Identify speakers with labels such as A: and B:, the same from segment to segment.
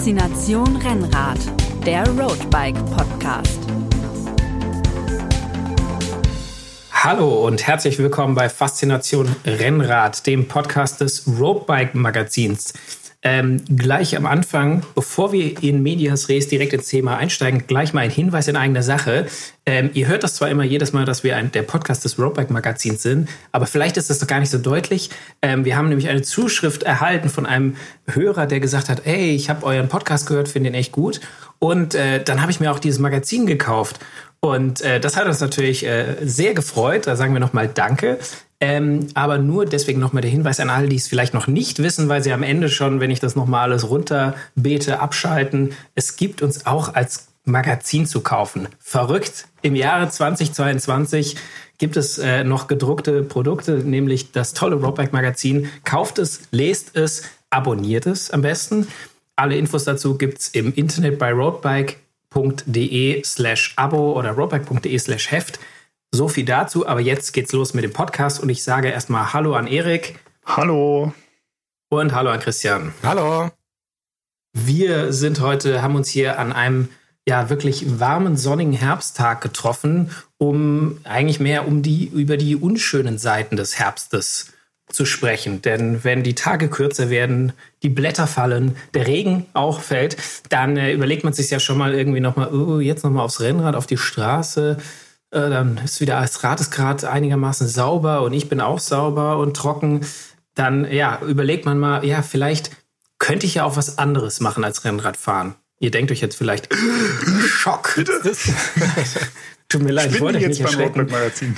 A: Faszination Rennrad, der Roadbike Podcast.
B: Hallo und herzlich willkommen bei Faszination Rennrad, dem Podcast des Roadbike Magazins. Ähm, gleich am Anfang, bevor wir in Medias Res direkt ins Thema einsteigen, gleich mal ein Hinweis in eigener Sache. Ähm, ihr hört das zwar immer jedes Mal, dass wir ein, der Podcast des Roadbike Magazins sind, aber vielleicht ist das doch gar nicht so deutlich. Ähm, wir haben nämlich eine Zuschrift erhalten von einem Hörer, der gesagt hat, ey, ich habe euren Podcast gehört, finde ihn echt gut. Und äh, dann habe ich mir auch dieses Magazin gekauft. Und äh, das hat uns natürlich äh, sehr gefreut. Da sagen wir nochmal Danke. Ähm, aber nur deswegen nochmal der Hinweis an alle, die es vielleicht noch nicht wissen, weil sie am Ende schon, wenn ich das nochmal alles runterbete, abschalten. Es gibt uns auch als Magazin zu kaufen. Verrückt. Im Jahre 2022 gibt es äh, noch gedruckte Produkte, nämlich das tolle Roadbike Magazin. Kauft es, lest es, abonniert es am besten. Alle Infos dazu gibt es im Internet bei roadbike.de slash abo oder roadbike.de slash heft. So viel dazu, aber jetzt geht's los mit dem Podcast und ich sage erstmal Hallo an Erik.
C: Hallo.
B: Und Hallo an Christian.
D: Hallo.
B: Wir sind heute, haben uns hier an einem ja wirklich warmen, sonnigen Herbsttag getroffen, um eigentlich mehr um die, über die unschönen Seiten des Herbstes zu sprechen. Denn wenn die Tage kürzer werden, die Blätter fallen, der Regen auch fällt, dann äh, überlegt man sich ja schon mal irgendwie nochmal, oh, jetzt nochmal aufs Rennrad, auf die Straße äh, dann ist wieder das Rad ist gerade einigermaßen sauber und ich bin auch sauber und trocken. Dann ja, überlegt man mal, ja, vielleicht könnte ich ja auch was anderes machen als Rennradfahren. Ihr denkt euch jetzt vielleicht, Schock. Tut mir leid, ich wollte jetzt nicht Magazin.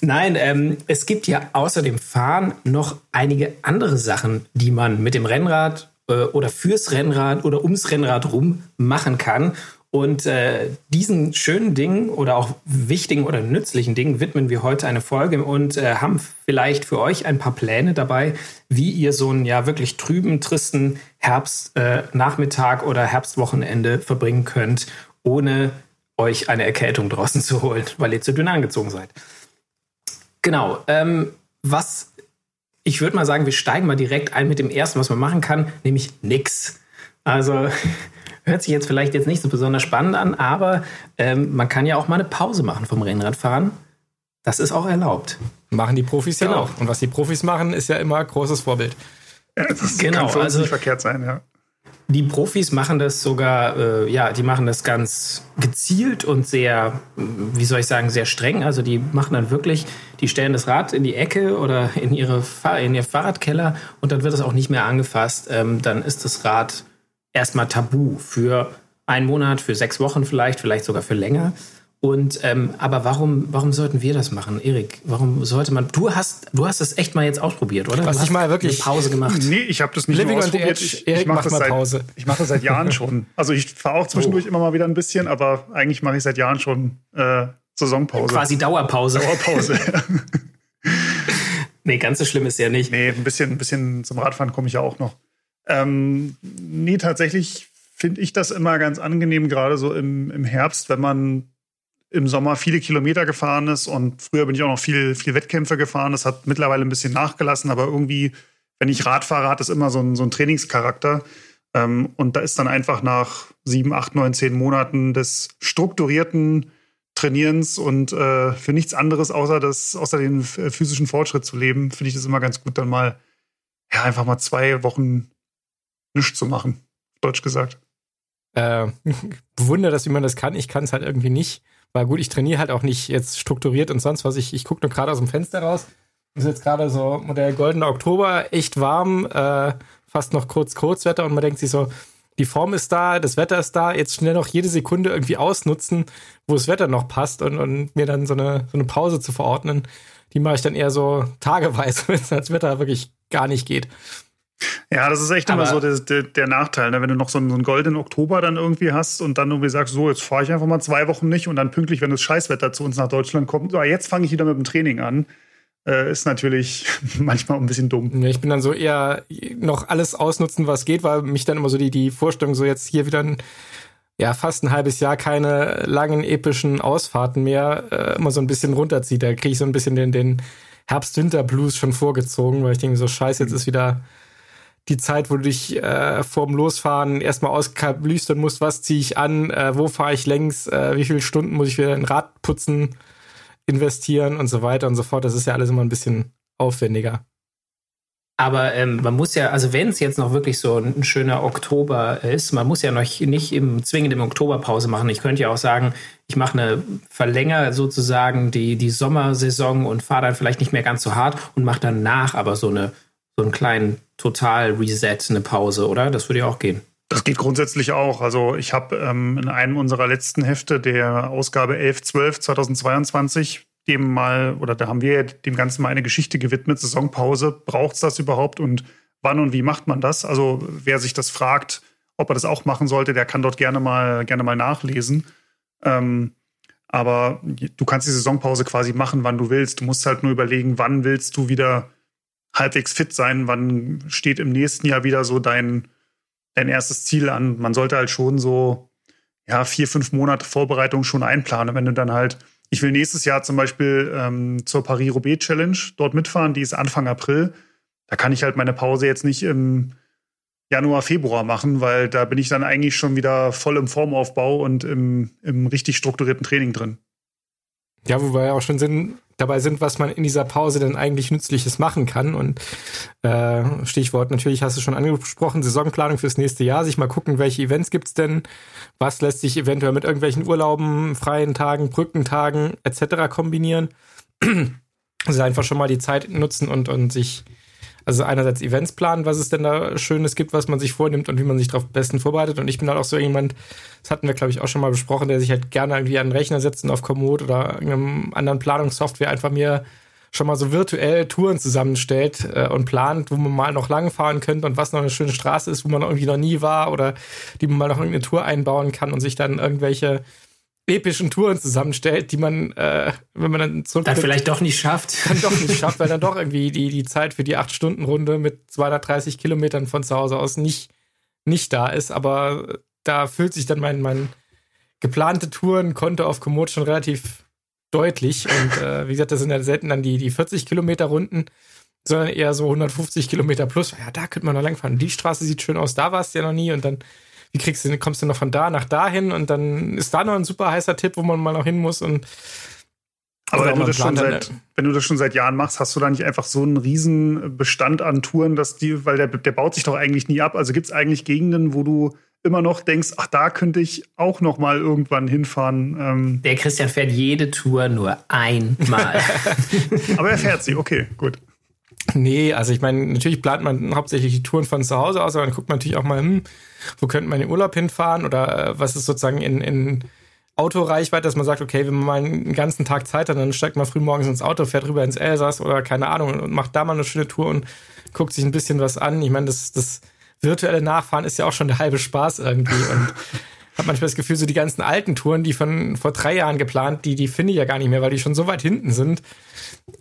B: Nein, ähm, es gibt ja außer dem Fahren noch einige andere Sachen, die man mit dem Rennrad äh, oder fürs Rennrad oder ums Rennrad rum machen kann. Und äh, diesen schönen Dingen oder auch wichtigen oder nützlichen Dingen widmen wir heute eine Folge und äh, haben vielleicht für euch ein paar Pläne dabei, wie ihr so einen ja wirklich trüben, tristen Herbstnachmittag äh, oder Herbstwochenende verbringen könnt, ohne euch eine Erkältung draußen zu holen, weil ihr zu dünn angezogen seid. Genau. Ähm, was ich würde mal sagen, wir steigen mal direkt ein mit dem ersten, was man machen kann, nämlich nix. Also Hört sich jetzt vielleicht jetzt nicht so besonders spannend an, aber ähm, man kann ja auch mal eine Pause machen vom Rennradfahren. Das ist auch erlaubt.
D: Machen die Profis genau. ja auch. Und was die Profis machen, ist ja immer großes Vorbild.
C: Ja, das genau, kann für uns also, nicht verkehrt sein, ja.
B: Die Profis machen das sogar, äh, ja, die machen das ganz gezielt und sehr, wie soll ich sagen, sehr streng. Also die machen dann wirklich, die stellen das Rad in die Ecke oder in ihre in ihr Fahrradkeller und dann wird es auch nicht mehr angefasst. Ähm, dann ist das Rad erstmal tabu für einen Monat, für sechs Wochen vielleicht, vielleicht sogar für länger. Und ähm, aber warum, warum sollten wir das machen, Erik? Warum sollte man? Du hast, du hast das echt mal jetzt ausprobiert, oder?
D: Was ich mal wirklich
B: eine Pause gemacht?
C: Nee, ich habe das nicht Living nur ausprobiert. Ich, ich mache das, seit, ich das seit Jahren schon. Also ich fahre auch zwischendurch oh. immer mal wieder ein bisschen, aber eigentlich mache ich seit Jahren schon äh, Saisonpause.
B: Quasi Dauerpause.
C: Dauerpause.
B: nee, ganz so schlimm ist ja nicht.
C: Nee, ein bisschen, ein bisschen zum Radfahren komme ich ja auch noch. Ähm, nee, tatsächlich finde ich das immer ganz angenehm, gerade so im, im Herbst, wenn man im Sommer viele Kilometer gefahren ist und früher bin ich auch noch viel, viel Wettkämpfe gefahren. Das hat mittlerweile ein bisschen nachgelassen, aber irgendwie, wenn ich Rad fahre, hat es immer so einen, so einen Trainingscharakter. Ähm, und da ist dann einfach nach sieben, acht, neun, zehn Monaten des strukturierten Trainierens und äh, für nichts anderes außer, das, außer den physischen Fortschritt zu leben, finde ich das immer ganz gut, dann mal ja, einfach mal zwei Wochen nichts zu machen, deutsch gesagt.
D: Äh, bewundere das, wie man das kann. Ich kann es halt irgendwie nicht. Weil gut, ich trainiere halt auch nicht jetzt strukturiert und sonst was. Ich, ich gucke nur gerade aus dem Fenster raus. Ist jetzt gerade so der goldene Oktober, echt warm, äh, fast noch kurz Kurzwetter und man denkt sich so, die Form ist da, das Wetter ist da, jetzt schnell noch jede Sekunde irgendwie ausnutzen, wo das Wetter noch passt und, und mir dann so eine, so eine Pause zu verordnen. Die mache ich dann eher so tageweise, wenn es als Wetter wirklich gar nicht geht.
C: Ja, das ist echt Aber immer so der, der, der Nachteil, ne? wenn du noch so einen, so einen, goldenen Oktober dann irgendwie hast und dann irgendwie sagst, so, jetzt fahre ich einfach mal zwei Wochen nicht und dann pünktlich, wenn das Scheißwetter zu uns nach Deutschland kommt, so, jetzt fange ich wieder mit dem Training an. Äh, ist natürlich manchmal ein bisschen dumm.
D: Ich bin dann so eher noch alles ausnutzen, was geht, weil mich dann immer so die, die Vorstellung, so jetzt hier wieder ein, ja, fast ein halbes Jahr keine langen epischen Ausfahrten mehr, äh, immer so ein bisschen runterzieht. Da kriege ich so ein bisschen den, den Herbst-Winter-Blues schon vorgezogen, weil ich denke so, scheiße, jetzt ist wieder die Zeit, wo du dich äh, vorm Losfahren erstmal auskablüstern musst, was ziehe ich an, äh, wo fahre ich längs, äh, wie viele Stunden muss ich wieder in Rad putzen, investieren und so weiter und so fort. Das ist ja alles immer ein bisschen aufwendiger.
B: Aber ähm, man muss ja, also wenn es jetzt noch wirklich so ein, schöner Oktober ist, man muss ja noch nicht im, zwingend im Oktober Pause machen. Ich könnte ja auch sagen, ich mache eine verlängere sozusagen die, die Sommersaison und fahre dann vielleicht nicht mehr ganz so hart und mache danach aber so eine so einen kleinen Total-Reset, eine Pause, oder? Das würde ja auch gehen.
C: Das geht grundsätzlich auch. Also ich habe ähm, in einem unserer letzten Hefte, der Ausgabe 1112 2022, dem mal, oder da haben wir dem Ganzen mal eine Geschichte gewidmet, Saisonpause. Braucht es das überhaupt und wann und wie macht man das? Also wer sich das fragt, ob er das auch machen sollte, der kann dort gerne mal, gerne mal nachlesen. Ähm, aber du kannst die Saisonpause quasi machen, wann du willst. Du musst halt nur überlegen, wann willst du wieder halbwegs fit sein, wann steht im nächsten Jahr wieder so dein, dein erstes Ziel an. Man sollte halt schon so ja, vier, fünf Monate Vorbereitung schon einplanen. Wenn du dann halt ich will nächstes Jahr zum Beispiel ähm, zur Paris-Roubaix Challenge dort mitfahren, die ist Anfang April. Da kann ich halt meine Pause jetzt nicht im Januar, Februar machen, weil da bin ich dann eigentlich schon wieder voll im Formaufbau und im, im richtig strukturierten Training drin.
D: Ja, wo wir ja auch schon sind, dabei sind, was man in dieser Pause denn eigentlich Nützliches machen kann. Und äh, Stichwort natürlich hast du schon angesprochen, Saisonplanung fürs nächste Jahr, sich mal gucken, welche Events gibt's denn, was lässt sich eventuell mit irgendwelchen Urlauben, freien Tagen, Brückentagen etc. kombinieren. also einfach schon mal die Zeit nutzen und, und sich also einerseits Events planen, was es denn da Schönes gibt, was man sich vornimmt und wie man sich darauf besten vorbereitet. Und ich bin halt auch so jemand, das hatten wir, glaube ich, auch schon mal besprochen, der sich halt gerne irgendwie an den Rechner setzt und auf Komoot oder irgendeinem anderen Planungssoftware einfach mir schon mal so virtuell Touren zusammenstellt äh, und plant, wo man mal noch lang fahren könnte und was noch eine schöne Straße ist, wo man irgendwie noch nie war oder die man mal noch irgendeine Tour einbauen kann und sich dann irgendwelche epischen Touren zusammenstellt, die man, äh, wenn man dann
B: zurück. Dann vielleicht doch nicht schafft.
D: Dann doch nicht schafft, weil dann doch irgendwie die, die Zeit für die 8-Stunden-Runde mit 230 Kilometern von zu Hause aus nicht, nicht da ist. Aber da fühlt sich dann mein, mein geplante Tourenkonto auf Komoot schon relativ deutlich. Und äh, wie gesagt, das sind ja selten dann die, die 40 Kilometer Runden, sondern eher so 150 Kilometer plus. Ja, da könnte man noch langfahren. Die Straße sieht schön aus, da warst du ja noch nie. Und dann wie kriegst du, kommst du noch von da nach dahin und dann ist da noch ein super heißer Tipp, wo man mal noch hin muss und
C: aber wenn du, das schon seit, wenn du das schon seit Jahren machst, hast du da nicht einfach so einen riesen Bestand an Touren, dass die, weil der, der baut sich doch eigentlich nie ab. Also gibt es eigentlich Gegenden, wo du immer noch denkst, ach, da könnte ich auch noch mal irgendwann hinfahren.
B: Ähm der Christian fährt jede Tour nur einmal.
C: Aber er fährt sie, okay, gut.
D: Nee, also ich meine, natürlich plant man hauptsächlich die Touren von zu Hause aus, aber dann guckt man natürlich auch mal, hm, wo könnte man in den Urlaub hinfahren oder äh, was ist sozusagen in, in Autoreichweite, dass man sagt, okay, wenn man mal einen ganzen Tag Zeit hat, dann steigt man früh morgens ins Auto, fährt rüber ins Elsass oder keine Ahnung und macht da mal eine schöne Tour und guckt sich ein bisschen was an. Ich meine, das, das virtuelle Nachfahren ist ja auch schon der halbe Spaß irgendwie und habe manchmal das Gefühl, so die ganzen alten Touren, die von vor drei Jahren geplant, die, die finde ich ja gar nicht mehr, weil die schon so weit hinten sind.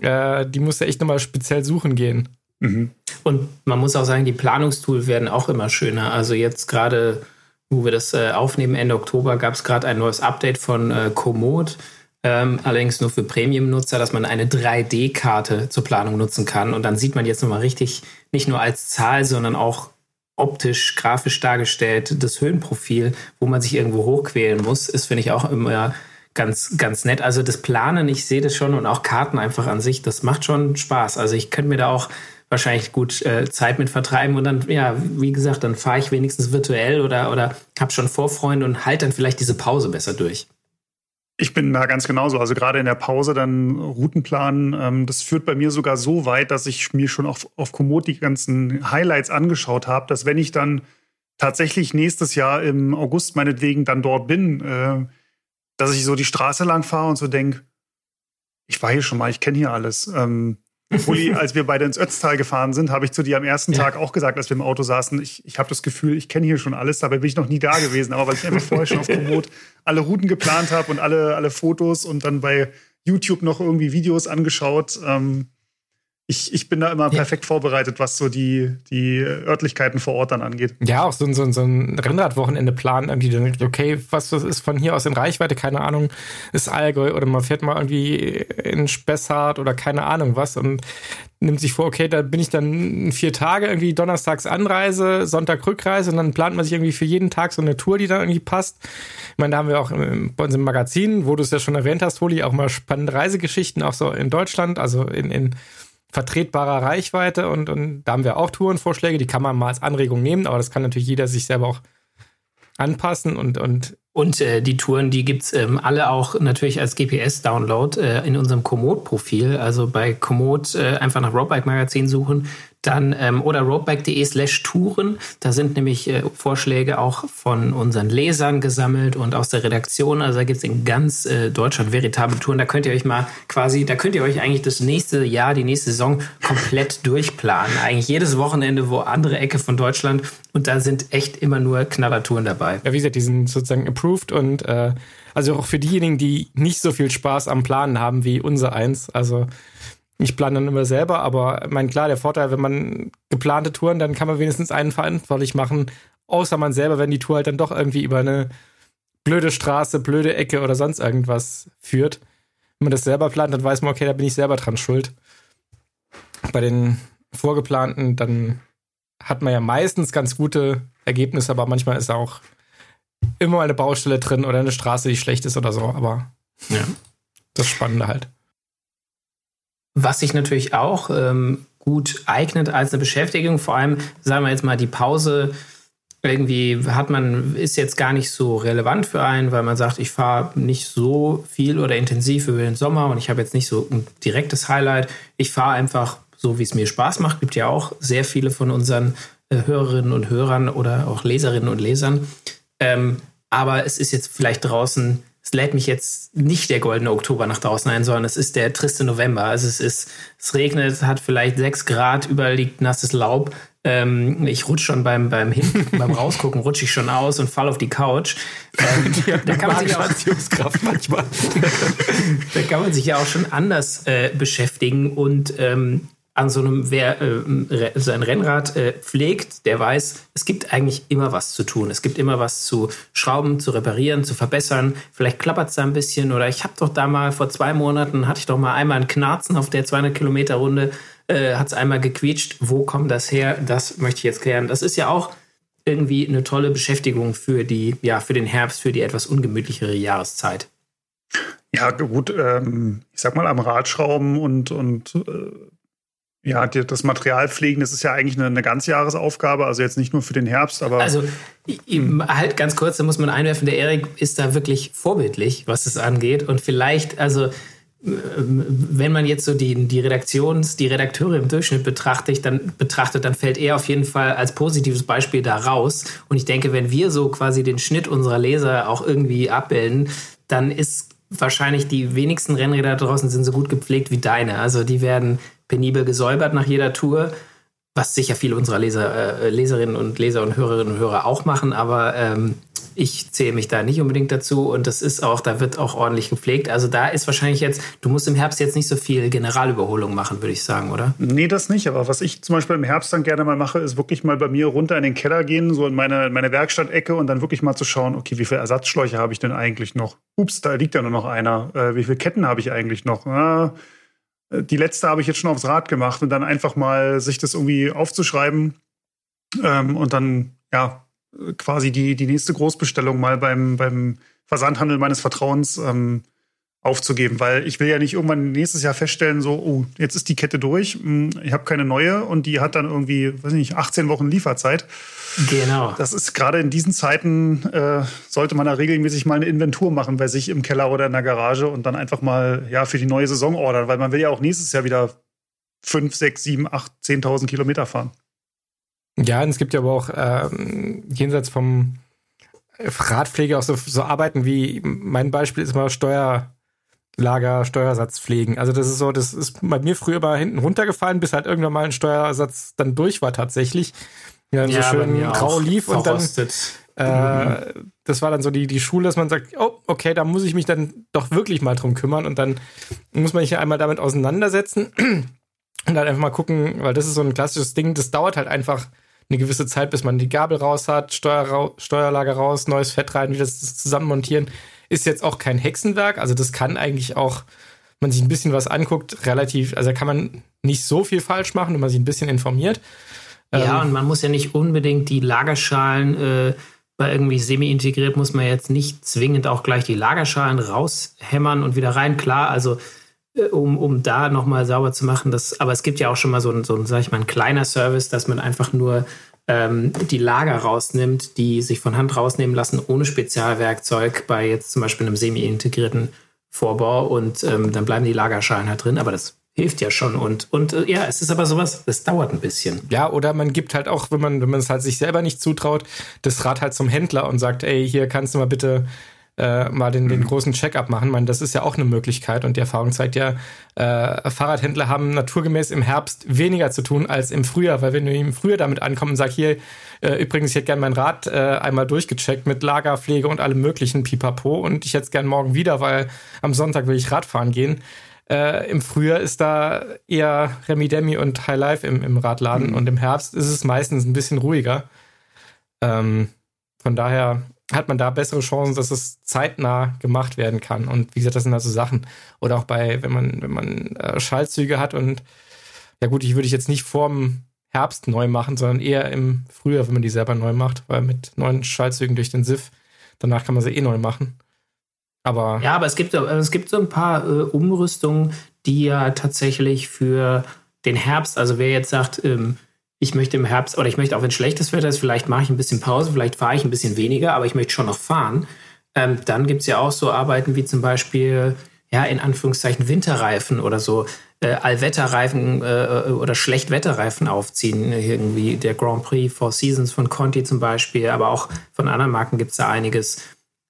D: Äh, die muss ja echt nochmal speziell suchen gehen.
B: Mhm. Und man muss auch sagen, die Planungstools werden auch immer schöner. Also jetzt gerade, wo wir das äh, aufnehmen, Ende Oktober, gab es gerade ein neues Update von äh, Komoot. Ähm, allerdings nur für Premium-Nutzer, dass man eine 3D-Karte zur Planung nutzen kann. Und dann sieht man jetzt nochmal richtig, nicht nur als Zahl, sondern auch optisch, grafisch dargestellt, das Höhenprofil, wo man sich irgendwo hochquälen muss, ist, finde ich, auch immer ganz, ganz nett. Also das Planen, ich sehe das schon und auch Karten einfach an sich, das macht schon Spaß. Also ich könnte mir da auch wahrscheinlich gut äh, Zeit mit vertreiben und dann, ja, wie gesagt, dann fahre ich wenigstens virtuell oder, oder habe schon Vorfreunde und halte dann vielleicht diese Pause besser durch.
C: Ich bin da ganz genauso. Also gerade in der Pause dann Routenplan, ähm, das führt bei mir sogar so weit, dass ich mir schon auf, auf Komoot die ganzen Highlights angeschaut habe, dass wenn ich dann tatsächlich nächstes Jahr im August meinetwegen dann dort bin, äh, dass ich so die Straße lang fahre und so denke, ich war hier schon mal, ich kenne hier alles. Ähm, Uli, als wir beide ins Ötztal gefahren sind, habe ich zu dir am ersten ja. Tag auch gesagt, als wir im Auto saßen, ich, ich habe das Gefühl, ich kenne hier schon alles, dabei bin ich noch nie da gewesen. Aber weil ich einfach vorher schon auf Komoot alle Routen geplant habe und alle, alle Fotos und dann bei YouTube noch irgendwie Videos angeschaut. Ähm, ich, ich bin da immer perfekt vorbereitet, was so die, die Örtlichkeiten vor Ort dann angeht.
D: Ja, auch so, ein so, so ein Rennradwochenende planen, irgendwie, dann, okay, was das ist von hier aus in Reichweite, keine Ahnung, ist Allgäu oder man fährt mal irgendwie in Spessart oder keine Ahnung was und nimmt sich vor, okay, da bin ich dann vier Tage irgendwie donnerstags Anreise, Sonntag Rückreise und dann plant man sich irgendwie für jeden Tag so eine Tour, die dann irgendwie passt. Ich meine, da haben wir auch bei uns im Magazin, wo du es ja schon erwähnt hast, Holi, auch mal spannende Reisegeschichten, auch so in Deutschland, also in, in vertretbarer Reichweite und, und da haben wir auch Tourenvorschläge, die kann man mal als Anregung nehmen, aber das kann natürlich jeder sich selber auch anpassen und und
B: und äh, die Touren, die gibt's ähm, alle auch natürlich als GPS-Download äh, in unserem Komoot-Profil. Also bei Komoot äh, einfach nach Roadbike Magazin suchen, dann ähm, oder roadbike.de slash Touren. Da sind nämlich äh, Vorschläge auch von unseren Lesern gesammelt und aus der Redaktion. Also da gibt's in ganz äh, Deutschland veritable Touren. Da könnt ihr euch mal quasi, da könnt ihr euch eigentlich das nächste Jahr, die nächste Saison komplett durchplanen. Eigentlich jedes Wochenende, wo andere Ecke von Deutschland und da sind echt immer nur Knallertouren dabei.
D: Ja, wie gesagt, die sind sozusagen approved und äh, also auch für diejenigen, die nicht so viel Spaß am Planen haben wie unser eins. Also ich plane dann immer selber, aber mein klar, der Vorteil, wenn man geplante Touren, dann kann man wenigstens einen verantwortlich machen, außer man selber, wenn die Tour halt dann doch irgendwie über eine blöde Straße, blöde Ecke oder sonst irgendwas führt. Wenn man das selber plant, dann weiß man, okay, da bin ich selber dran schuld. Bei den vorgeplanten, dann hat man ja meistens ganz gute Ergebnisse, aber manchmal ist auch immer eine Baustelle drin oder eine Straße, die schlecht ist oder so. Aber ja, das Spannende halt.
B: Was sich natürlich auch ähm, gut eignet als eine Beschäftigung, vor allem, sagen wir jetzt mal, die Pause irgendwie hat man, ist jetzt gar nicht so relevant für einen, weil man sagt, ich fahre nicht so viel oder intensiv über den Sommer und ich habe jetzt nicht so ein direktes Highlight. Ich fahre einfach so, wie es mir Spaß macht. Gibt ja auch sehr viele von unseren äh, Hörerinnen und Hörern oder auch Leserinnen und Lesern. Ähm, aber es ist jetzt vielleicht draußen es lädt mich jetzt nicht der goldene Oktober nach draußen ein, sondern es ist der triste November. Also es ist, es regnet, hat vielleicht sechs Grad, überall liegt nasses Laub. Ähm, ich rutsche schon beim, beim Hin beim Rausgucken, rutsche ich schon aus und fall auf die Couch. Ähm, da kann man sich auch, manchmal. da kann man sich ja auch schon anders äh, beschäftigen und ähm, an so einem, wer äh, sein Rennrad äh, pflegt, der weiß, es gibt eigentlich immer was zu tun. Es gibt immer was zu schrauben, zu reparieren, zu verbessern. Vielleicht klappert es da ein bisschen oder ich habe doch da mal vor zwei Monaten, hatte ich doch mal einmal ein Knarzen auf der 200 Kilometer Runde, äh, hat es einmal gequietscht. Wo kommt das her? Das möchte ich jetzt klären. Das ist ja auch irgendwie eine tolle Beschäftigung für die, ja, für den Herbst, für die etwas ungemütlichere Jahreszeit.
C: Ja, gut, ähm, ich sag mal, am Radschrauben und, und äh, ja, das Material pflegen, das ist ja eigentlich eine, eine Ganzjahresaufgabe, also jetzt nicht nur für den Herbst, aber.
B: Also halt ganz kurz, da muss man einwerfen, der Erik ist da wirklich vorbildlich, was es angeht. Und vielleicht, also wenn man jetzt so die, die Redaktions-, die Redakteure im Durchschnitt betrachtet dann, betrachtet, dann fällt er auf jeden Fall als positives Beispiel da raus. Und ich denke, wenn wir so quasi den Schnitt unserer Leser auch irgendwie abbilden, dann ist wahrscheinlich die wenigsten Rennräder draußen sind so gut gepflegt wie deine. Also die werden penibel gesäubert nach jeder Tour, was sicher viele unserer Leser, äh, Leserinnen und Leser und Hörerinnen und Hörer auch machen, aber ähm, ich zähle mich da nicht unbedingt dazu und das ist auch, da wird auch ordentlich gepflegt. Also da ist wahrscheinlich jetzt, du musst im Herbst jetzt nicht so viel Generalüberholung machen, würde ich sagen, oder?
C: Nee, das nicht. Aber was ich zum Beispiel im Herbst dann gerne mal mache, ist wirklich mal bei mir runter in den Keller gehen, so in meine, meine Werkstattecke und dann wirklich mal zu schauen, okay, wie viele Ersatzschläuche habe ich denn eigentlich noch? Ups, da liegt ja nur noch einer. Äh, wie viele Ketten habe ich eigentlich noch? Ah, die letzte habe ich jetzt schon aufs Rad gemacht und dann einfach mal sich das irgendwie aufzuschreiben ähm, und dann ja quasi die, die nächste Großbestellung mal beim, beim Versandhandel meines Vertrauens ähm, aufzugeben, weil ich will ja nicht irgendwann nächstes Jahr feststellen, so, oh, jetzt ist die Kette durch, hm, ich habe keine neue und die hat dann irgendwie, weiß ich nicht, 18 Wochen Lieferzeit.
B: Genau.
C: Das ist gerade in diesen Zeiten, äh, sollte man da regelmäßig mal eine Inventur machen bei sich im Keller oder in der Garage und dann einfach mal ja für die neue Saison ordern, weil man will ja auch nächstes Jahr wieder 5, 6, 7, 8, 10.000 Kilometer fahren.
D: Ja, und es gibt ja aber auch ähm, jenseits vom Radpflege auch so, so Arbeiten wie mein Beispiel ist mal Steuerlager, Steuersatz pflegen. Also das ist so, das ist bei mir früher mal hinten runtergefallen, bis halt irgendwann mal ein Steuersatz dann durch war tatsächlich ja, dann ja, so schön grau lief und dann äh, das war dann so die, die Schule, dass man sagt, oh, okay, da muss ich mich dann doch wirklich mal drum kümmern und dann muss man sich ja einmal damit auseinandersetzen. Und dann einfach mal gucken, weil das ist so ein klassisches Ding, das dauert halt einfach eine gewisse Zeit, bis man die Gabel raus hat, Steuer, Steuerlager raus, neues Fett rein, wieder das zusammenmontieren. Ist jetzt auch kein Hexenwerk, also das kann eigentlich auch, man sich ein bisschen was anguckt, relativ, also da kann man nicht so viel falsch machen, wenn man sich ein bisschen informiert.
B: Ja, ähm, und man muss ja nicht unbedingt die Lagerschalen äh, bei irgendwie semi-integriert, muss man jetzt nicht zwingend auch gleich die Lagerschalen raushämmern und wieder rein. Klar, also äh, um, um da nochmal sauber zu machen. Das, aber es gibt ja auch schon mal so ein, so ein, sag ich mal, ein kleiner Service, dass man einfach nur ähm, die Lager rausnimmt, die sich von Hand rausnehmen lassen, ohne Spezialwerkzeug, bei jetzt zum Beispiel einem semi-integrierten Vorbau und ähm, dann bleiben die Lagerschalen halt drin. Aber das hilft ja schon. Und, und äh, ja, es ist aber sowas, es dauert ein bisschen.
D: Ja, oder man gibt halt auch, wenn man, wenn man es halt sich selber nicht zutraut, das Rad halt zum Händler und sagt, ey, hier kannst du mal bitte äh, mal den, den mhm. großen Check-up machen. Man, das ist ja auch eine Möglichkeit und die Erfahrung zeigt ja, äh, Fahrradhändler haben naturgemäß im Herbst weniger zu tun als im Frühjahr, weil wenn du im Frühjahr damit ankommst und sagst, hier, äh, übrigens, ich hätte gern mein Rad äh, einmal durchgecheckt mit Lagerpflege und allem möglichen Pipapo und ich hätte es gern morgen wieder, weil am Sonntag will ich Radfahren gehen äh, Im Frühjahr ist da eher Remi Demi und High Life im, im Radladen mhm. und im Herbst ist es meistens ein bisschen ruhiger. Ähm, von daher hat man da bessere Chancen, dass es zeitnah gemacht werden kann. Und wie gesagt, das sind also Sachen. Oder auch bei, wenn man, wenn man äh, Schaltzüge hat und ja gut, ich würde ich jetzt nicht vorm Herbst neu machen, sondern eher im Frühjahr, wenn man die selber neu macht, weil mit neuen Schaltzügen durch den SIF, danach kann man sie eh neu machen. Aber
B: ja, aber es gibt, es gibt so ein paar äh, Umrüstungen, die ja tatsächlich für den Herbst, also wer jetzt sagt, ähm, ich möchte im Herbst, oder ich möchte auch, wenn schlechtes Wetter ist, vielleicht mache ich ein bisschen Pause, vielleicht fahre ich ein bisschen weniger, aber ich möchte schon noch fahren. Ähm, dann gibt es ja auch so Arbeiten wie zum Beispiel, ja, in Anführungszeichen Winterreifen oder so, äh, Allwetterreifen äh, oder Schlechtwetterreifen aufziehen. Irgendwie der Grand Prix Four Seasons von Conti zum Beispiel, aber auch von anderen Marken gibt es da einiges.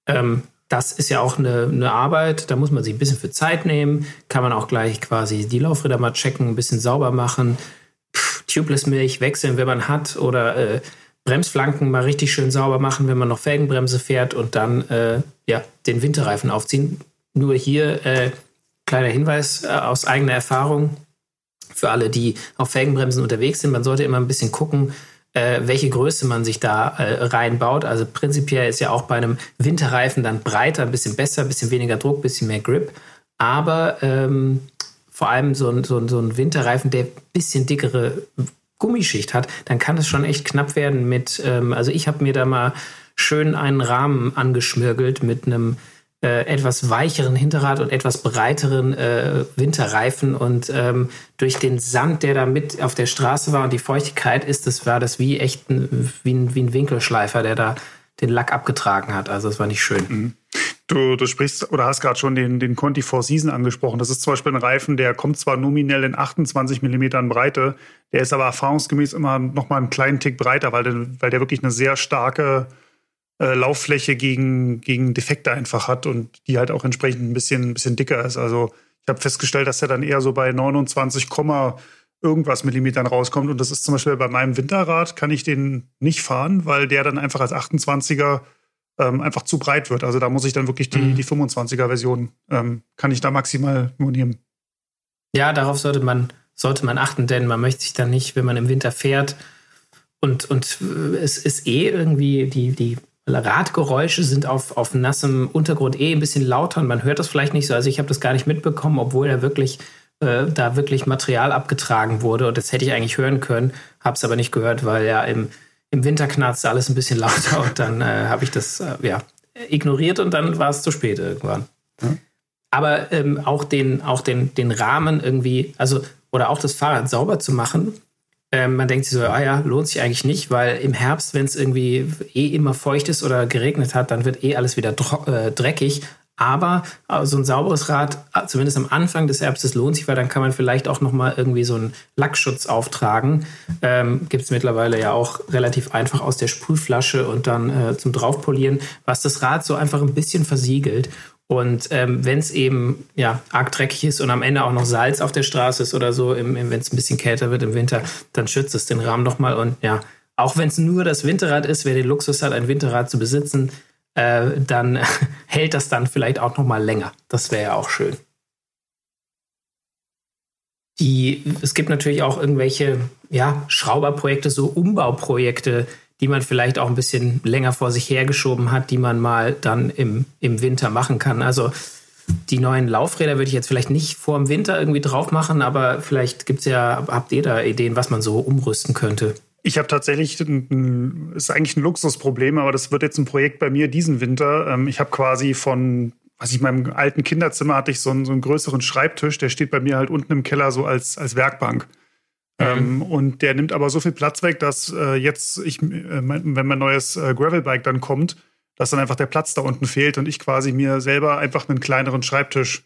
B: Ähm, das ist ja auch eine, eine, Arbeit, da muss man sich ein bisschen für Zeit nehmen, kann man auch gleich quasi die Laufräder mal checken, ein bisschen sauber machen, Pff, Tubeless-Milch wechseln, wenn man hat, oder äh, Bremsflanken mal richtig schön sauber machen, wenn man noch Felgenbremse fährt und dann äh, ja, den Winterreifen aufziehen. Nur hier äh, kleiner Hinweis äh, aus eigener Erfahrung für alle, die auf Felgenbremsen unterwegs sind. Man sollte immer ein bisschen gucken, äh, welche Größe man sich da äh, reinbaut. Also prinzipiell ist ja auch bei einem Winterreifen dann breiter, ein bisschen besser, ein bisschen weniger Druck, ein bisschen mehr Grip. Aber ähm, vor allem so ein, so, ein, so ein Winterreifen, der ein bisschen dickere Gummischicht hat, dann kann es schon echt knapp werden mit, ähm, also ich habe mir da mal schön einen Rahmen angeschmirgelt mit einem äh, etwas weicheren Hinterrad und etwas breiteren äh, Winterreifen und ähm, durch den Sand, der da mit auf der Straße war und die Feuchtigkeit ist, das war das wie echt ein, wie, ein, wie ein Winkelschleifer, der da den Lack abgetragen hat. Also es war nicht schön. Mhm.
C: Du, du sprichst oder hast gerade schon den, den Conti Four Season angesprochen. Das ist zum Beispiel ein Reifen, der kommt zwar nominell in 28 Millimetern Breite, der ist aber erfahrungsgemäß immer noch mal einen kleinen Tick breiter, weil der, weil der wirklich eine sehr starke äh, Lauffläche gegen, gegen Defekte einfach hat und die halt auch entsprechend ein bisschen, ein bisschen dicker ist. Also ich habe festgestellt, dass er dann eher so bei 29, irgendwas Millimetern rauskommt. Und das ist zum Beispiel bei meinem Winterrad, kann ich den nicht fahren, weil der dann einfach als 28er ähm, einfach zu breit wird. Also da muss ich dann wirklich die, mhm. die 25er-Version, ähm, kann ich da maximal nur nehmen.
B: Ja, darauf sollte man, sollte man achten, denn man möchte sich dann nicht, wenn man im Winter fährt und, und äh, es ist eh irgendwie die, die Radgeräusche sind auf, auf nassem Untergrund eh ein bisschen lauter und man hört das vielleicht nicht so. Also ich habe das gar nicht mitbekommen, obwohl da wirklich, äh, da wirklich Material abgetragen wurde und das hätte ich eigentlich hören können, habe es aber nicht gehört, weil ja im, im Winter knarzt alles ein bisschen lauter und dann äh, habe ich das äh, ja, ignoriert und dann war es zu spät irgendwann. Mhm. Aber ähm, auch, den, auch den, den Rahmen irgendwie, also oder auch das Fahrrad sauber zu machen, ähm, man denkt sich so, ah ja, lohnt sich eigentlich nicht, weil im Herbst, wenn es irgendwie eh immer feucht ist oder geregnet hat, dann wird eh alles wieder äh, dreckig. Aber äh, so ein sauberes Rad, äh, zumindest am Anfang des Herbstes, lohnt sich, weil dann kann man vielleicht auch nochmal irgendwie so einen Lackschutz auftragen. Ähm, Gibt es mittlerweile ja auch relativ einfach aus der Sprühflasche und dann äh, zum Draufpolieren, was das Rad so einfach ein bisschen versiegelt. Und ähm, wenn es eben ja, arg dreckig ist und am Ende auch noch Salz auf der Straße ist oder so, wenn es ein bisschen kälter wird im Winter, dann schützt es den Rahmen nochmal. Und ja, auch wenn es nur das Winterrad ist, wer den Luxus hat, ein Winterrad zu besitzen, äh, dann hält das dann vielleicht auch nochmal länger. Das wäre ja auch schön. die, es gibt natürlich auch irgendwelche ja, Schrauberprojekte, so Umbauprojekte, die man vielleicht auch ein bisschen länger vor sich hergeschoben hat, die man mal dann im, im Winter machen kann. Also die neuen Laufräder würde ich jetzt vielleicht nicht vor dem Winter irgendwie drauf machen, aber vielleicht gibt es ja, habt ihr da Ideen, was man so umrüsten könnte?
C: Ich habe tatsächlich, ein, ist eigentlich ein Luxusproblem, aber das wird jetzt ein Projekt bei mir diesen Winter. Ähm, ich habe quasi von, was ich in meinem alten Kinderzimmer hatte ich so einen, so einen größeren Schreibtisch, der steht bei mir halt unten im Keller so als, als Werkbank. Mhm. Ähm, und der nimmt aber so viel Platz weg, dass äh, jetzt ich, äh, mein, wenn mein neues äh, Gravelbike dann kommt, dass dann einfach der Platz da unten fehlt und ich quasi mir selber einfach einen kleineren Schreibtisch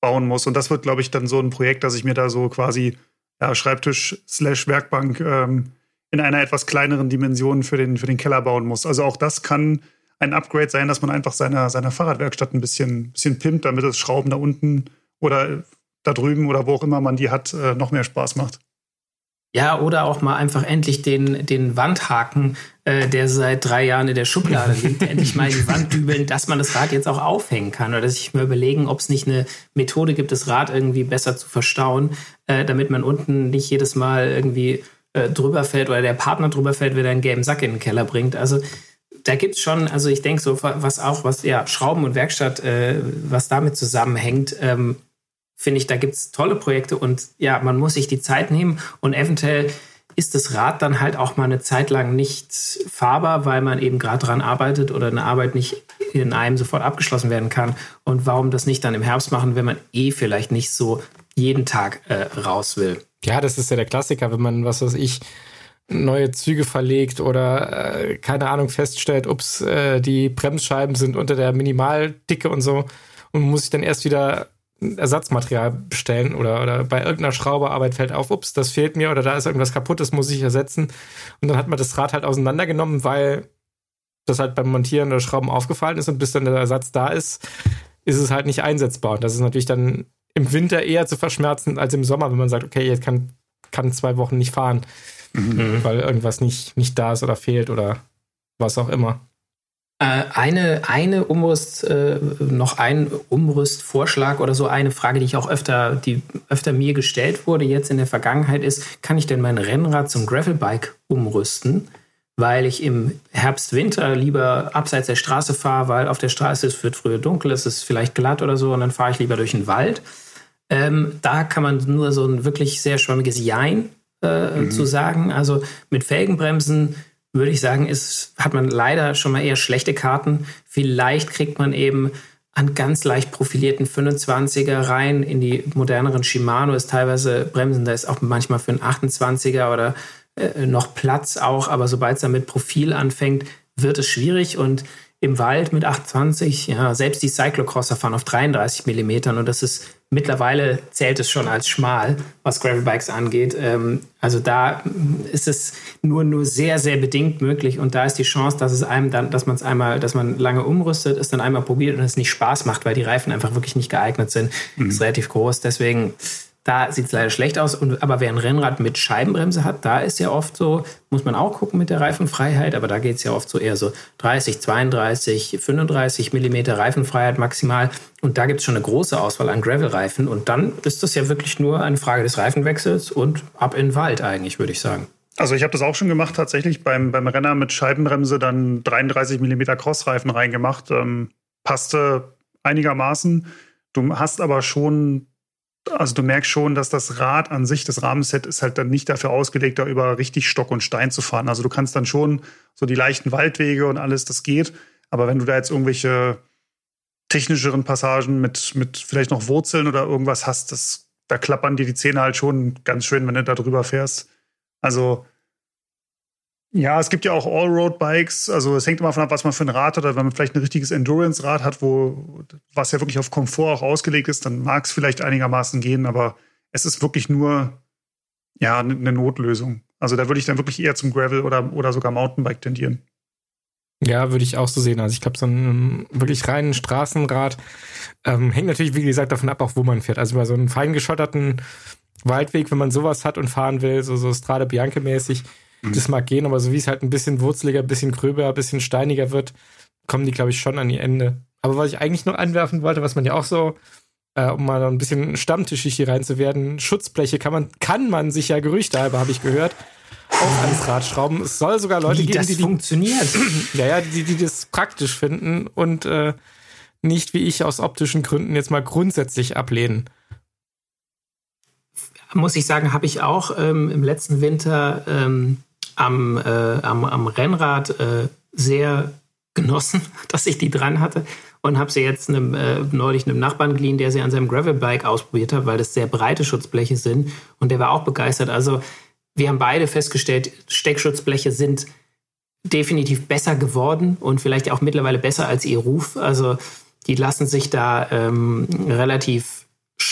C: bauen muss. Und das wird, glaube ich, dann so ein Projekt, dass ich mir da so quasi ja, Schreibtisch slash Werkbank ähm, in einer etwas kleineren Dimension für den, für den Keller bauen muss. Also auch das kann ein Upgrade sein, dass man einfach seiner, seiner Fahrradwerkstatt ein bisschen, bisschen pimpt, damit das Schrauben da unten oder da drüben oder wo auch immer man die hat, äh, noch mehr Spaß macht.
B: Ja, oder auch mal einfach endlich den, den Wandhaken, äh, der seit drei Jahren in der Schublade liegt, endlich mal in die Wand dübeln, dass man das Rad jetzt auch aufhängen kann. Oder sich mal überlegen, ob es nicht eine Methode gibt, das Rad irgendwie besser zu verstauen, äh, damit man unten nicht jedes Mal irgendwie äh, drüber fällt oder der Partner drüber fällt, wenn er einen gelben Sack in den Keller bringt. Also da gibt's schon, also ich denke so, was auch, was ja Schrauben und Werkstatt, äh, was damit zusammenhängt, ähm, finde ich, da gibt's tolle Projekte und ja, man muss sich die Zeit nehmen und eventuell ist das Rad dann halt auch mal eine Zeit lang nicht fahrbar, weil man eben gerade dran arbeitet oder eine Arbeit nicht in einem sofort abgeschlossen werden kann. Und warum das nicht dann im Herbst machen, wenn man eh vielleicht nicht so jeden Tag äh, raus will?
D: Ja, das ist ja der Klassiker, wenn man, was weiß ich, neue Züge verlegt oder äh, keine Ahnung feststellt, ups, äh, die Bremsscheiben sind unter der Minimaldicke und so und muss sich dann erst wieder Ersatzmaterial bestellen oder, oder bei irgendeiner Schrauberarbeit fällt auf, ups, das fehlt mir oder da ist irgendwas kaputt, das muss ich ersetzen. Und dann hat man das Rad halt auseinandergenommen, weil das halt beim Montieren der Schrauben aufgefallen ist und bis dann der Ersatz da ist, ist es halt nicht einsetzbar. Und das ist natürlich dann im Winter eher zu verschmerzen als im Sommer, wenn man sagt, okay, jetzt kann, kann zwei Wochen nicht fahren, mhm. weil irgendwas nicht, nicht da ist oder fehlt oder was auch immer.
B: Äh, eine, eine Umrüst, äh, noch ein Umrüstvorschlag oder so eine Frage, die ich auch öfter, die öfter mir gestellt wurde jetzt in der Vergangenheit ist, kann ich denn mein Rennrad zum Gravelbike umrüsten? Weil ich im Herbst, Winter lieber abseits der Straße fahre, weil auf der Straße es wird früher dunkel, es ist vielleicht glatt oder so und dann fahre ich lieber durch den Wald. Ähm, da kann man nur so ein wirklich sehr schwammiges Jein äh, mhm. zu sagen. Also mit Felgenbremsen würde ich sagen, ist, hat man leider schon mal eher schlechte Karten. Vielleicht kriegt man eben an ganz leicht profilierten 25er rein in die moderneren Shimano ist teilweise Bremsen, da ist auch manchmal für einen 28er oder äh, noch Platz auch, aber sobald es dann mit Profil anfängt, wird es schwierig. Und im Wald mit 28, ja, selbst die Cyclocrosser fahren auf 33 Millimetern. Und das ist mittlerweile zählt es schon als schmal, was Gravelbikes angeht. Ähm, also da ist es nur, nur sehr, sehr bedingt möglich und da ist die Chance, dass es einem dann, dass man es einmal, dass man lange umrüstet, es dann einmal probiert und es nicht Spaß macht, weil die Reifen einfach wirklich nicht geeignet sind, mhm. ist relativ groß. Deswegen da sieht es leider schlecht aus. Und, aber wer ein Rennrad mit Scheibenbremse hat, da ist ja oft so, muss man auch gucken mit der Reifenfreiheit, aber da geht es ja oft so eher so 30, 32, 35 Millimeter Reifenfreiheit maximal. Und da gibt es schon eine große Auswahl an Gravel-Reifen. Und dann ist das ja wirklich nur eine Frage des Reifenwechsels und ab in den Wald eigentlich, würde ich sagen.
C: Also ich habe das auch schon gemacht, tatsächlich beim, beim Renner mit Scheibenbremse dann 33 Millimeter Crossreifen reingemacht. Ähm, passte einigermaßen. Du hast aber schon also du merkst schon, dass das Rad an sich, das Rahmenset, ist halt dann nicht dafür ausgelegt, da über richtig Stock und Stein zu fahren. Also du kannst dann schon so die leichten Waldwege und alles, das geht. Aber wenn du da jetzt irgendwelche technischeren Passagen mit, mit vielleicht noch Wurzeln oder irgendwas hast, das, da klappern dir die Zähne halt schon ganz schön, wenn du da drüber fährst. Also ja, es gibt ja auch Allroad-Bikes. Also es hängt immer davon ab, was man für ein Rad hat. Oder wenn man vielleicht ein richtiges Endurance-Rad hat, wo was ja wirklich auf Komfort auch ausgelegt ist, dann mag es vielleicht einigermaßen gehen. Aber es ist wirklich nur ja eine Notlösung. Also da würde ich dann wirklich eher zum Gravel oder oder sogar Mountainbike tendieren.
D: Ja, würde ich auch so sehen. Also ich glaube, so ein wirklich reinen Straßenrad ähm, hängt natürlich, wie gesagt, davon ab, auch wo man fährt. Also bei so einem feingeschotterten Waldweg, wenn man sowas hat und fahren will, so, so Strade Bianche-mäßig, Mhm. Das mag gehen, aber so wie es halt ein bisschen wurzeliger, ein bisschen gröber, ein bisschen steiniger wird, kommen die, glaube ich, schon an ihr Ende. Aber was ich eigentlich noch anwerfen wollte, was man ja auch so äh, um mal ein bisschen stammtischig hier rein zu werden, Schutzbleche kann man, kann man sich ja Gerüchte halber, habe ich gehört, auch ans Rad schrauben. Es soll sogar Leute
B: Wie
D: geben,
B: das
D: die, die,
B: funktioniert.
D: ja, ja, die, die das praktisch finden und äh, nicht wie ich aus optischen Gründen jetzt mal grundsätzlich ablehnen.
B: Muss ich sagen, habe ich auch ähm, im letzten Winter ähm, am, äh, am, am Rennrad äh, sehr genossen, dass ich die dran hatte und habe sie jetzt einem, äh, neulich einem Nachbarn geliehen, der sie an seinem Gravelbike ausprobiert hat, weil das sehr breite Schutzbleche sind und der war auch begeistert. Also wir haben beide festgestellt, Steckschutzbleche sind definitiv besser geworden und vielleicht auch mittlerweile besser als ihr Ruf. Also die lassen sich da ähm, relativ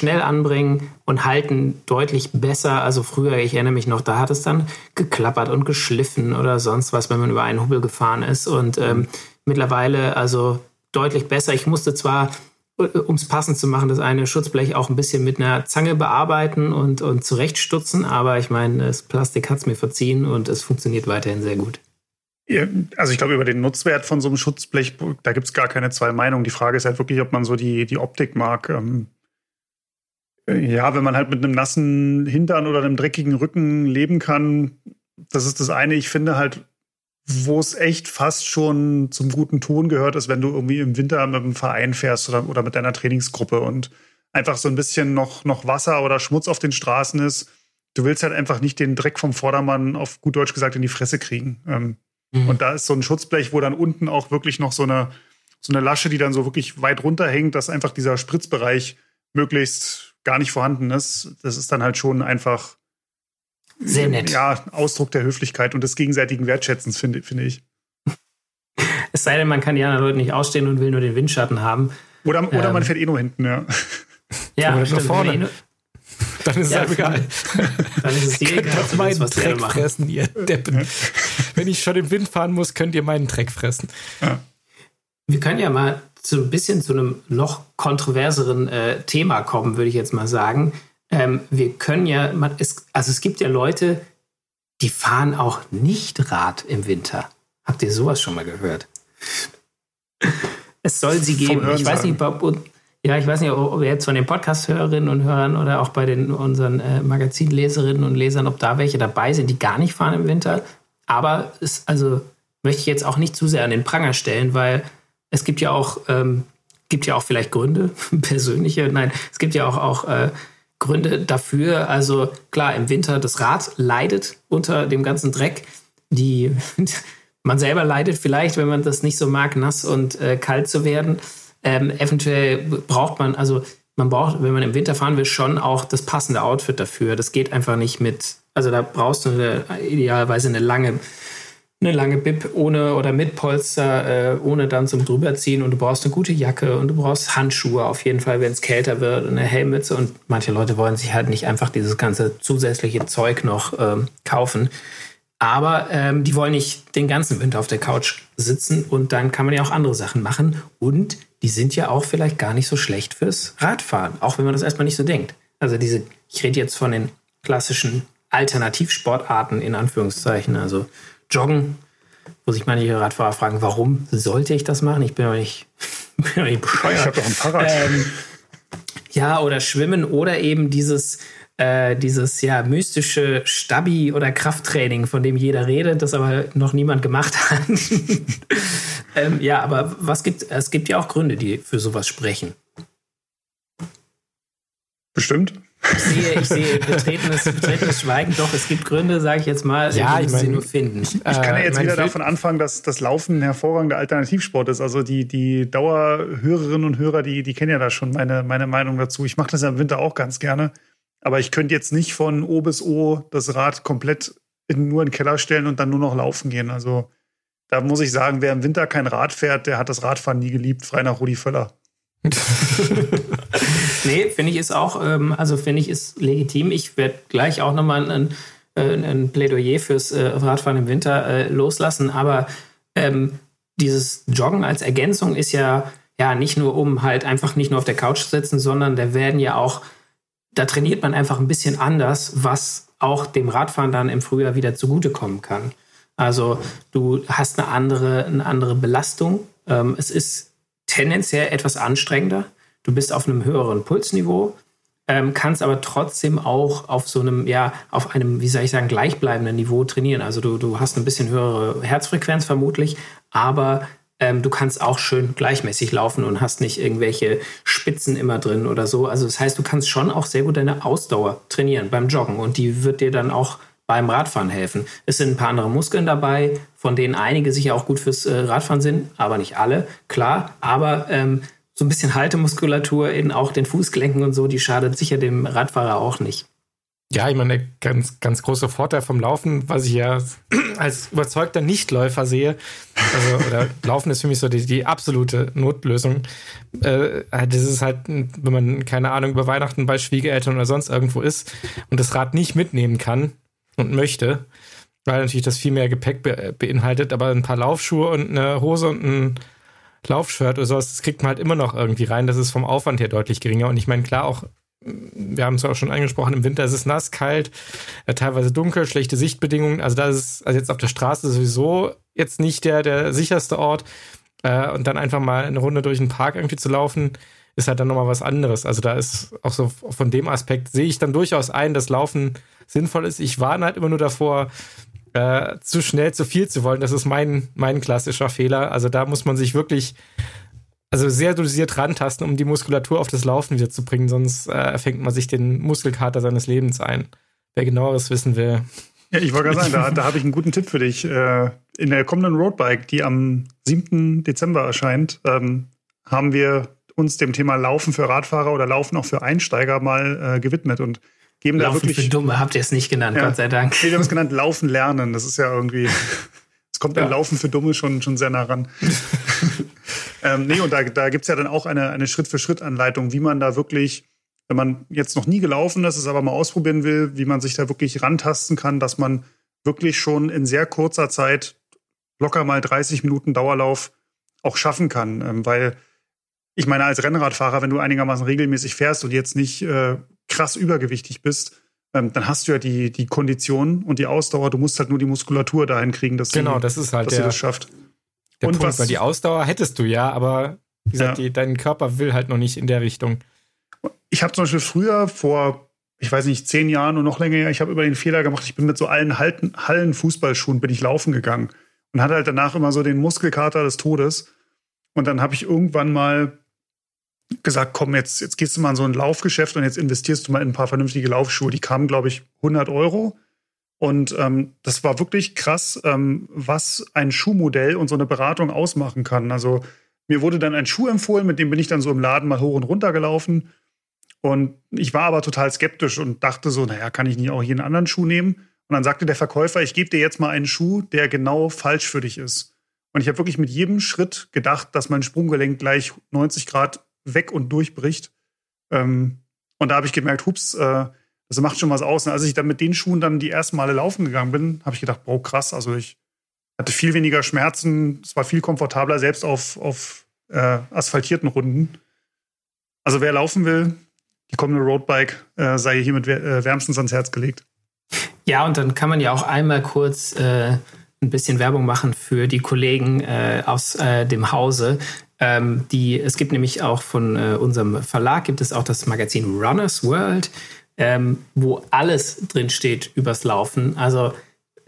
B: schnell anbringen und halten deutlich besser. Also früher, ich erinnere mich noch, da hat es dann geklappert und geschliffen oder sonst was, wenn man über einen Hubbel gefahren ist. Und ähm, mittlerweile also deutlich besser. Ich musste zwar, äh, um es passend zu machen, das eine Schutzblech auch ein bisschen mit einer Zange bearbeiten und, und zurechtstutzen, aber ich meine, das Plastik hat es mir verziehen und es funktioniert weiterhin sehr gut.
C: Also ich glaube, über den Nutzwert von so einem Schutzblech, da gibt es gar keine zwei Meinungen. Die Frage ist halt wirklich, ob man so die, die Optik mag. Ähm, ja, wenn man halt mit einem nassen Hintern oder einem dreckigen Rücken leben kann, das ist das eine. Ich finde halt, wo es echt fast schon zum guten Ton gehört, ist, wenn du irgendwie im Winter mit einem Verein fährst oder, oder mit deiner Trainingsgruppe und einfach so ein bisschen noch, noch Wasser oder Schmutz auf den Straßen ist. Du willst halt einfach nicht den Dreck vom Vordermann auf gut Deutsch gesagt in die Fresse kriegen. Ähm, mhm. Und da ist so ein Schutzblech, wo dann unten auch wirklich noch so eine, so eine Lasche, die dann so wirklich weit runterhängt, dass einfach dieser Spritzbereich möglichst gar nicht vorhanden ist. Das ist dann halt schon einfach
B: sehr nett.
C: Ja, Ausdruck der Höflichkeit und des gegenseitigen Wertschätzens, finde find ich.
B: Es sei denn, man kann die anderen Leute nicht ausstehen und will nur den Windschatten haben.
C: Oder, oder ähm, man fährt eh nur hinten, ja.
B: Ja,
D: oder nur vorne. Eh dann ist es ja, halt egal.
B: Dann ist es dir egal.
D: Könnt meinen was Dreck fressen, ihr Deppen. Wenn ich schon im Wind fahren muss, könnt ihr meinen Dreck fressen.
C: Ja.
B: Wir können ja mal so ein bisschen zu einem noch kontroverseren äh, Thema kommen, würde ich jetzt mal sagen. Ähm, wir können ja, man, es, also es gibt ja Leute, die fahren auch nicht Rad im Winter. Habt ihr sowas schon mal gehört? Es soll sie geben. Ich weiß nicht, ob, ja, ich weiß nicht, ob jetzt von den Podcast-Hörerinnen und Hörern oder auch bei den unseren äh, Magazinleserinnen und Lesern, ob da welche dabei sind, die gar nicht fahren im Winter. Aber es, also möchte ich jetzt auch nicht zu sehr an den Pranger stellen, weil es gibt ja auch, ähm, gibt ja auch vielleicht Gründe, persönliche, nein, es gibt ja auch, auch äh, Gründe dafür. Also klar, im Winter das Rad leidet unter dem ganzen Dreck. Die, man selber leidet vielleicht, wenn man das nicht so mag, nass und äh, kalt zu werden. Ähm, eventuell braucht man, also man braucht, wenn man im Winter fahren will, schon auch das passende Outfit dafür. Das geht einfach nicht mit, also da brauchst du eine, idealerweise eine lange eine lange Bib ohne oder mit Polster, äh, ohne dann zum drüberziehen und du brauchst eine gute Jacke und du brauchst Handschuhe auf jeden Fall, wenn es kälter wird, eine Helmmütze und manche Leute wollen sich halt nicht einfach dieses ganze zusätzliche Zeug noch ähm, kaufen. Aber ähm, die wollen nicht den ganzen Winter auf der Couch sitzen und dann kann man ja auch andere Sachen machen und die sind ja auch vielleicht gar nicht so schlecht fürs Radfahren, auch wenn man das erstmal nicht so denkt. Also diese, ich rede jetzt von den klassischen Alternativsportarten in Anführungszeichen, also Joggen, wo sich manche Radfahrer fragen, warum sollte ich das machen? Ich bin doch nicht, bin doch nicht bescheuert.
C: Ich habe doch ein Fahrrad. Ähm,
B: ja, oder Schwimmen oder eben dieses, äh, dieses ja, mystische Stabi- oder Krafttraining, von dem jeder redet, das aber noch niemand gemacht hat. ähm, ja, aber was gibt, es gibt ja auch Gründe, die für sowas sprechen.
C: Bestimmt.
B: Ich sehe, ich sehe betretenes, betretenes Schweigen. Doch, es gibt Gründe, sage ich jetzt mal,
D: ja, ich
B: sie nur finden.
C: Ich kann ja jetzt äh, wieder davon anfangen, dass das Laufen ein hervorragender Alternativsport ist. Also die, die Dauerhörerinnen und Hörer, die, die kennen ja da schon meine, meine Meinung dazu. Ich mache das ja im Winter auch ganz gerne. Aber ich könnte jetzt nicht von O bis O das Rad komplett in, nur in den Keller stellen und dann nur noch laufen gehen. Also da muss ich sagen, wer im Winter kein Rad fährt, der hat das Radfahren nie geliebt. Frei nach Rudi Völler.
B: nee, finde ich ist auch, ähm, also finde ich ist legitim. Ich werde gleich auch nochmal ein, ein, ein Plädoyer fürs äh, Radfahren im Winter äh, loslassen, aber ähm, dieses Joggen als Ergänzung ist ja, ja nicht nur um halt einfach nicht nur auf der Couch zu sitzen, sondern da werden ja auch, da trainiert man einfach ein bisschen anders, was auch dem Radfahren dann im Frühjahr wieder zugutekommen kann. Also du hast eine andere, eine andere Belastung. Ähm, es ist tendenziell etwas anstrengender. Du bist auf einem höheren Pulsniveau, ähm, kannst aber trotzdem auch auf so einem, ja, auf einem, wie soll ich sagen, gleichbleibenden Niveau trainieren. Also du, du hast ein bisschen höhere Herzfrequenz vermutlich, aber ähm, du kannst auch schön gleichmäßig laufen und hast nicht irgendwelche Spitzen immer drin oder so. Also das heißt, du kannst schon auch sehr gut deine Ausdauer trainieren beim Joggen und die wird dir dann auch beim Radfahren helfen. Es sind ein paar andere Muskeln dabei, von denen einige sicher auch gut fürs äh, Radfahren sind, aber nicht alle, klar. Aber ähm, so ein bisschen Haltemuskulatur in auch den Fußgelenken und so, die schadet sicher dem Radfahrer auch nicht.
D: Ja, ich meine, der ganz, ganz große Vorteil vom Laufen, was ich ja als überzeugter Nichtläufer sehe, also, oder Laufen ist für mich so die, die absolute Notlösung. Äh, das ist halt, wenn man, keine Ahnung, über Weihnachten bei Schwiegereltern oder sonst irgendwo ist und das Rad nicht mitnehmen kann und möchte, weil natürlich das viel mehr Gepäck be beinhaltet, aber ein paar Laufschuhe und eine Hose und ein Laufshirt oder sowas, das kriegt man halt immer noch irgendwie rein. Das ist vom Aufwand her deutlich geringer. Und ich meine, klar, auch wir haben es auch schon angesprochen, im Winter ist es nass, kalt, äh, teilweise dunkel, schlechte Sichtbedingungen. Also da ist also jetzt auf der Straße sowieso jetzt nicht der, der sicherste Ort. Äh, und dann einfach mal eine Runde durch den Park irgendwie zu laufen, ist halt dann nochmal was anderes. Also da ist auch so von dem Aspekt sehe ich dann durchaus ein, dass Laufen sinnvoll ist. Ich warne halt immer nur davor, äh, zu schnell zu viel zu wollen. Das ist mein, mein klassischer Fehler. Also da muss man sich wirklich also sehr dosiert rantasten, um die Muskulatur auf das Laufen wieder zu bringen, sonst äh, fängt man sich den Muskelkater seines Lebens ein. Wer genaueres wissen will.
C: Ja, ich wollte gerade sagen, da, da habe ich einen guten Tipp für dich. Äh, in der kommenden Roadbike, die am 7. Dezember erscheint, ähm, haben wir uns dem Thema Laufen für Radfahrer oder Laufen auch für Einsteiger mal äh, gewidmet und geben
B: Laufen
C: da wirklich.
B: für Dumme habt ihr es nicht genannt,
C: Ja.
B: Gott sei Dank.
C: Nee, wir haben es genannt Laufen lernen. Das ist ja irgendwie. Es kommt
D: Ja.
C: ein Laufen für Dumme schon, schon sehr nah ran. ähm, nee, und da, da gibt's ja dann auch eine, eine Schritt-für-Schritt-Anleitung, wie man da wirklich, wenn man jetzt noch nie gelaufen ist, es aber mal ausprobieren will, wie man sich da wirklich rantasten kann, dass man wirklich schon in sehr kurzer Zeit locker mal 30 Minuten Dauerlauf auch schaffen kann. Ähm, weil ich meine, als Rennradfahrer, wenn du einigermaßen regelmäßig fährst und jetzt nicht äh, krass übergewichtig bist, ähm, dann hast du ja die, die Kondition und die Ausdauer. Du musst halt nur die Muskulatur dahin kriegen, dass,
D: Genau,
C: sie,
D: das ist halt
C: dass sie
D: der,
C: das schafft.
D: der
C: und
D: Punkt,
C: was-
D: weil die Ausdauer hättest du ja, aber wie gesagt,
C: Ja.
D: die, dein Körper will halt noch nicht in der Richtung.
C: Ich habe zum Beispiel früher vor, ich weiß nicht, zehn Jahren und noch länger, her, ich habe über den Fehler gemacht, ich bin mit so allen Halten, Hallen-Fußballschuhen bin ich laufen gegangen und hatte halt danach immer so den Muskelkater des Todes. Und dann habe ich irgendwann mal gesagt, komm, jetzt, jetzt gehst du mal in so ein Laufgeschäft und jetzt investierst du mal in ein paar vernünftige Laufschuhe. Die kamen, glaube ich, 100 Euro. Und ähm, das war wirklich krass, ähm, was ein Schuhmodell und so eine Beratung ausmachen kann. Also mir wurde dann ein Schuh empfohlen, mit dem bin ich dann so im Laden mal hoch und runter gelaufen. Und ich war aber total skeptisch und dachte so, naja, kann ich nicht auch jeden anderen Schuh nehmen? Und dann sagte der Verkäufer, ich gebe dir jetzt mal einen Schuh, der genau falsch für dich ist. Und ich habe wirklich mit jedem Schritt gedacht, dass mein Sprunggelenk gleich 90 Grad weg und durchbricht. Ähm, und da habe ich gemerkt, hups, äh, das macht schon was aus. Und als ich dann mit den Schuhen dann die ersten Male laufen gegangen bin, habe ich gedacht, boah, krass, also ich hatte viel weniger Schmerzen, es war viel komfortabler, selbst auf, auf äh, asphaltierten Runden. Also wer laufen will, die kommende Roadbike äh, sei hiermit äh, wärmstens ans Herz gelegt.
B: Ja, und dann kann man ja auch einmal kurz äh, ein bisschen Werbung machen für die Kollegen äh, aus äh, dem Hause. Ähm, die, es gibt nämlich auch von äh, unserem Verlag gibt es auch das Magazin Runners World, ähm, wo alles drin steht übers Laufen. Also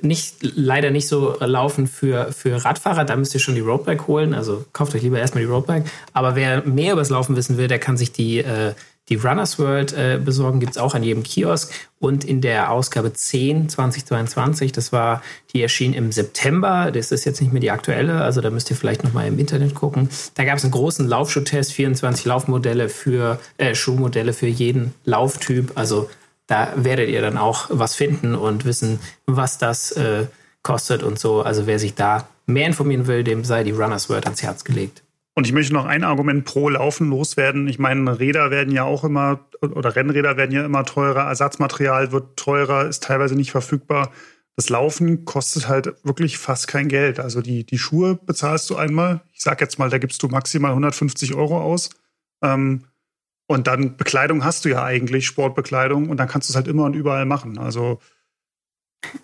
B: nicht, leider nicht so Laufen für, für Radfahrer, da müsst ihr schon die Roadbike holen. Also kauft euch lieber erstmal die Roadbike. Aber wer mehr übers Laufen wissen will, der kann sich die, äh, die Runners World äh, besorgen. Gibt es auch an jedem Kiosk. Und in der Ausgabe 10 2022, das war, die erschien im September. Das ist jetzt nicht mehr die aktuelle, also da müsst ihr vielleicht nochmal im Internet gucken. Da gab es einen großen Laufschuhtest, 24 Laufmodelle für, äh, Schuhmodelle für jeden Lauftyp. Also da werdet ihr dann auch was finden und wissen, was das äh, kostet und so. Also wer sich da mehr informieren will, dem sei die Runners World ans Herz gelegt.
C: Und ich möchte noch ein Argument pro Laufen loswerden. Ich meine, Räder werden ja auch immer, oder Rennräder werden ja immer teurer, Ersatzmaterial wird teurer, ist teilweise nicht verfügbar. Das Laufen kostet halt wirklich fast kein Geld. Also die, die Schuhe bezahlst du einmal. Ich sag jetzt mal, da gibst du maximal 150 Euro aus. Ähm, und dann Bekleidung hast du ja eigentlich, Sportbekleidung, und dann kannst du es halt immer und überall machen. Also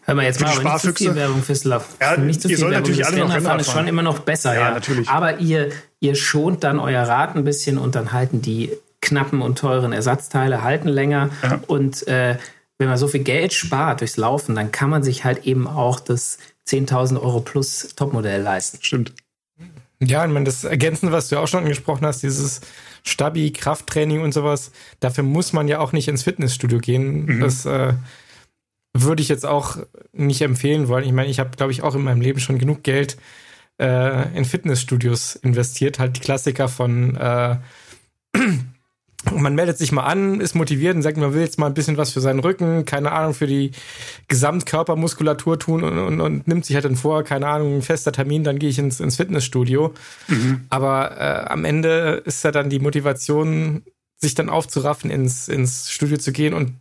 B: Hör mal jetzt mal, nicht zu viel? Werbung fürs Laufen.
C: Ja,
B: nicht zu
C: ihr
B: viel
C: sollt
B: Werbung.
C: natürlich alle noch
B: Rennradfahren
C: Rennrad
B: ist schon immer noch besser,
C: Ja,
B: ja.
C: natürlich.
B: Aber ihr, ihr schont dann euer Rad ein bisschen und dann halten die knappen und teuren Ersatzteile halten länger. Ja. Und äh, wenn man so viel Geld spart durchs Laufen, dann kann man sich halt eben auch das 10.000 Euro plus Topmodell leisten.
C: Stimmt.
D: Ja, ich meine, das Ergänzen, was du auch schon angesprochen hast, dieses Stabi, Krafttraining und sowas, dafür muss man ja auch nicht ins Fitnessstudio gehen. Mhm. Das äh, würde ich jetzt auch nicht empfehlen wollen. Ich meine, ich habe, glaube ich, auch in meinem Leben schon genug Geld äh, in Fitnessstudios investiert. Halt die Klassiker von äh, man meldet sich mal an, ist motiviert und sagt, man will jetzt mal ein bisschen was für seinen Rücken, keine Ahnung, für die Gesamtkörpermuskulatur tun und, und, und nimmt sich halt dann vor, keine Ahnung, ein fester Termin, dann gehe ich ins, ins Fitnessstudio. Mhm. Aber äh, am Ende ist ja dann die Motivation, sich dann aufzuraffen, ins, ins Studio zu gehen und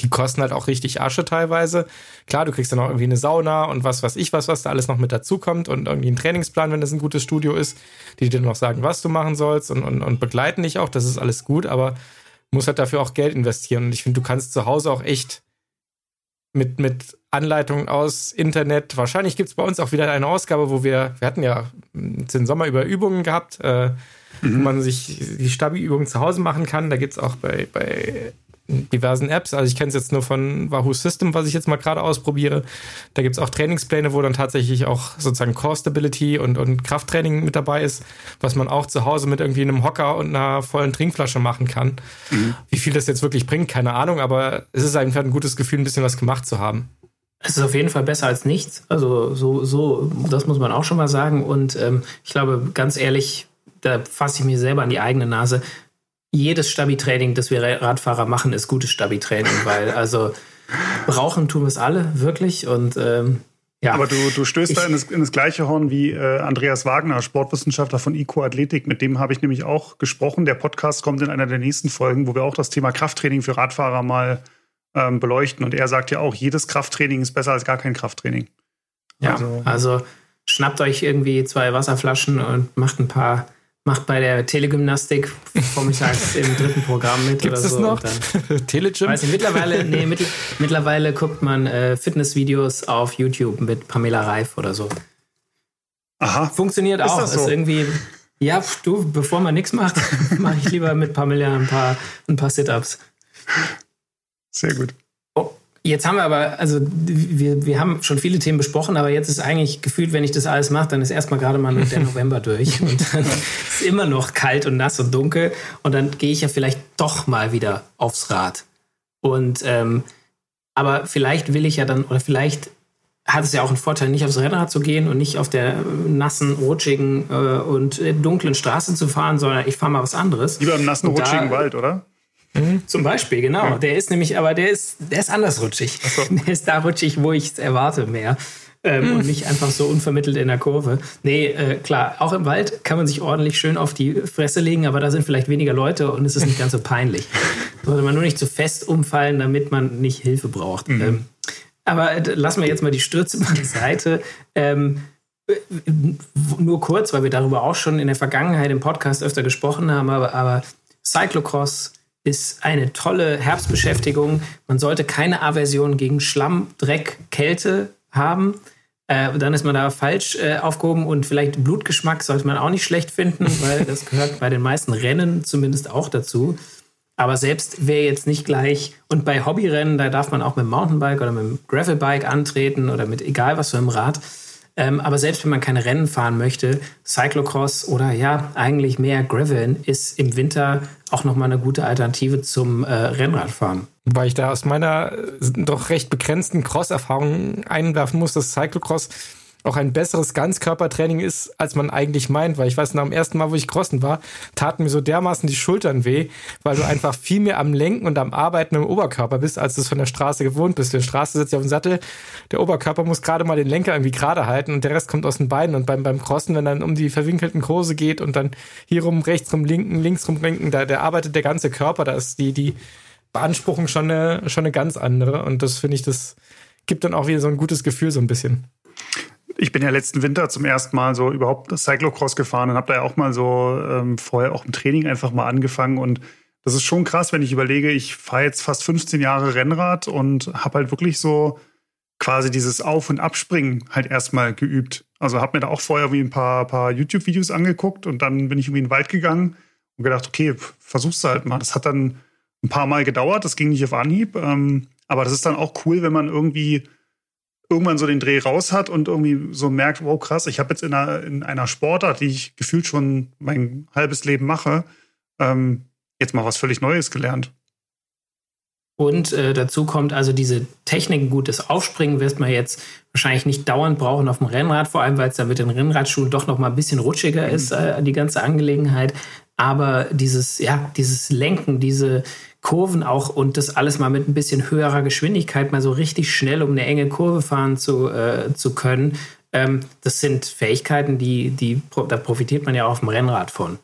D: die kosten halt auch richtig Asche teilweise. Klar, du kriegst dann auch irgendwie eine Sauna und was weiß ich was, was da alles noch mit dazukommt und irgendwie einen Trainingsplan, wenn das ein gutes Studio ist, die dir noch sagen, was du machen sollst und, und, und begleiten dich auch. Das ist alles gut, aber musst halt dafür auch Geld investieren. Und ich finde, du kannst zu Hause auch echt mit, mit Anleitungen aus Internet. Wahrscheinlich gibt es bei uns auch wieder eine Ausgabe, wo wir, wir hatten ja den Sommer über Übungen gehabt, äh, mhm. wo man sich die Stabi-Übungen zu Hause machen kann. Da gibt es auch bei, bei diversen Apps. Also ich kenne es jetzt nur von Wahoo System, was ich jetzt mal gerade ausprobiere. Da gibt es auch Trainingspläne, wo dann tatsächlich auch sozusagen Core Stability und, und Krafttraining mit dabei ist, was man auch zu Hause mit irgendwie einem Hocker und einer vollen Trinkflasche machen kann. Mhm. Wie viel das jetzt wirklich bringt, keine Ahnung, aber es ist einfach ein gutes Gefühl, ein bisschen was gemacht zu haben.
B: Es ist auf jeden Fall besser als nichts. Also so, so, das muss man auch schon mal sagen. Und ähm, ich glaube, ganz ehrlich, da fasse ich mir selber an die eigene Nase jedes Stabi-Training, das wir Radfahrer machen, ist gutes Stabi-Training, weil also brauchen tun wir es alle wirklich und ähm, ja.
C: Aber du, du stößt ich, da in das, in das, gleiche Horn wie äh, Andreas Wagner, Sportwissenschaftler von ICO Athletik. Mit dem habe ich nämlich auch gesprochen. Der Podcast kommt in einer der nächsten Folgen, wo wir auch das Thema Krafttraining für Radfahrer mal ähm, beleuchten. Und er sagt ja auch, jedes Krafttraining ist besser als gar kein Krafttraining.
B: Ja, also, also schnappt euch irgendwie zwei Wasserflaschen und macht ein paar macht bei der Telegymnastik vormittags im dritten Programm mit
D: Gibt's oder so.
B: noch?
D: Telegym?
B: Weiß nicht, mittlerweile, nee, mittl mittlerweile guckt man äh, Fitnessvideos auf YouTube mit Pamela Reif oder so.
C: Aha.
B: Funktioniert auch. Ist, das so? ist irgendwie, ja, du, bevor man nichts macht, mache ich lieber mit Pamela ein paar, ein paar Sit-Ups.
C: Sehr gut.
B: Jetzt haben wir aber, also wir, wir haben schon viele Themen besprochen, aber jetzt ist eigentlich gefühlt, wenn ich das alles mache, dann ist erstmal gerade mal der November durch und dann ist immer noch kalt und nass und dunkel und dann gehe ich ja vielleicht doch mal wieder aufs Rad. Und ähm, aber vielleicht will ich ja dann, oder vielleicht hat es ja auch einen Vorteil, nicht aufs Rennrad zu gehen und nicht auf der nassen, rutschigen äh, und äh, dunklen Straße zu fahren, sondern ich fahre mal was anderes.
C: Lieber im nassen, rutschigen da, Wald, oder?
B: Mhm. Zum Beispiel, genau. Ja. Der ist nämlich, aber der ist, der ist anders rutschig. So. Der ist da rutschig, wo ich es erwarte mehr. Ähm, mhm. Und nicht einfach so unvermittelt in der Kurve. Nee, äh, klar, auch im Wald kann man sich ordentlich schön auf die Fresse legen, aber da sind vielleicht weniger Leute und es ist nicht ganz so peinlich. Sollte man nur nicht zu fest umfallen, damit man nicht Hilfe braucht. Mhm. Ähm, aber äh, lassen wir jetzt mal die Stürze beiseite. Ähm, äh, nur kurz, weil wir darüber auch schon in der Vergangenheit im Podcast öfter gesprochen haben, aber, aber Cyclocross ist eine tolle Herbstbeschäftigung. Man sollte keine Aversion gegen Schlamm, Dreck, Kälte haben. Äh, dann ist man da falsch äh, aufgehoben und vielleicht Blutgeschmack sollte man auch nicht schlecht finden, weil das gehört bei den meisten Rennen zumindest auch dazu. Aber selbst wer jetzt nicht gleich, und bei Hobbyrennen, da darf man auch mit dem Mountainbike oder mit dem Gravelbike antreten oder mit egal was für einem Rad. Ähm, aber selbst wenn man keine Rennen fahren möchte, Cyclocross oder ja, eigentlich mehr Graveln ist im Winter auch nochmal eine gute Alternative zum äh, Rennradfahren.
D: Weil ich da aus meiner äh, doch recht begrenzten Cross-Erfahrung einwerfen muss, dass Cyclocross auch ein besseres Ganzkörpertraining ist, als man eigentlich meint, weil ich weiß, nach dem ersten Mal, wo ich crossen war, taten mir so dermaßen die Schultern weh, weil du einfach viel mehr am Lenken und am Arbeiten im Oberkörper bist, als du es von der Straße gewohnt bist. Die Straße sitzt ja auf dem Sattel, der Oberkörper muss gerade mal den Lenker irgendwie gerade halten und der Rest kommt aus den Beinen. Und beim, beim Crossen, wenn dann um die verwinkelten Kurse geht und dann hier rum, rechts rum, linken, links rum, linken, da, der arbeitet der ganze Körper, da ist die, die Beanspruchung schon eine, schon eine ganz andere. Und das finde ich, das gibt dann auch wieder so ein gutes Gefühl so ein bisschen.
C: Ich bin ja letzten Winter zum ersten Mal so überhaupt Cyclocross gefahren und habe da ja auch mal so ähm, vorher auch im Training einfach mal angefangen und das ist schon krass, wenn ich überlege, ich fahre jetzt fast 15 Jahre Rennrad und habe halt wirklich so quasi dieses Auf- und Abspringen halt erstmal geübt. Also habe mir da auch vorher wie ein paar, paar YouTube-Videos angeguckt und dann bin ich irgendwie in den Wald gegangen und gedacht, okay, versuch's halt mal. Das hat dann ein paar Mal gedauert, das ging nicht auf Anhieb. Ähm, aber das ist dann auch cool, wenn man irgendwie irgendwann so den Dreh raus hat und irgendwie so merkt, wow, krass, ich habe jetzt in einer, in einer Sportart, die ich gefühlt schon mein halbes Leben mache, ähm, jetzt mal was völlig Neues gelernt.
B: Und äh, dazu kommt also diese Technik, gutes Aufspringen wirst man jetzt wahrscheinlich nicht dauernd brauchen auf dem Rennrad, vor allem weil es da mit den Rennradschuhen doch noch mal ein bisschen rutschiger mhm. ist, äh, die ganze Angelegenheit. Aber dieses, ja, dieses Lenken, diese Kurven auch und das alles mal mit ein bisschen höherer Geschwindigkeit mal so richtig schnell um eine enge Kurve fahren zu, äh, zu können, ähm, das sind Fähigkeiten, die, die, da profitiert man ja auch auf dem Rennrad von.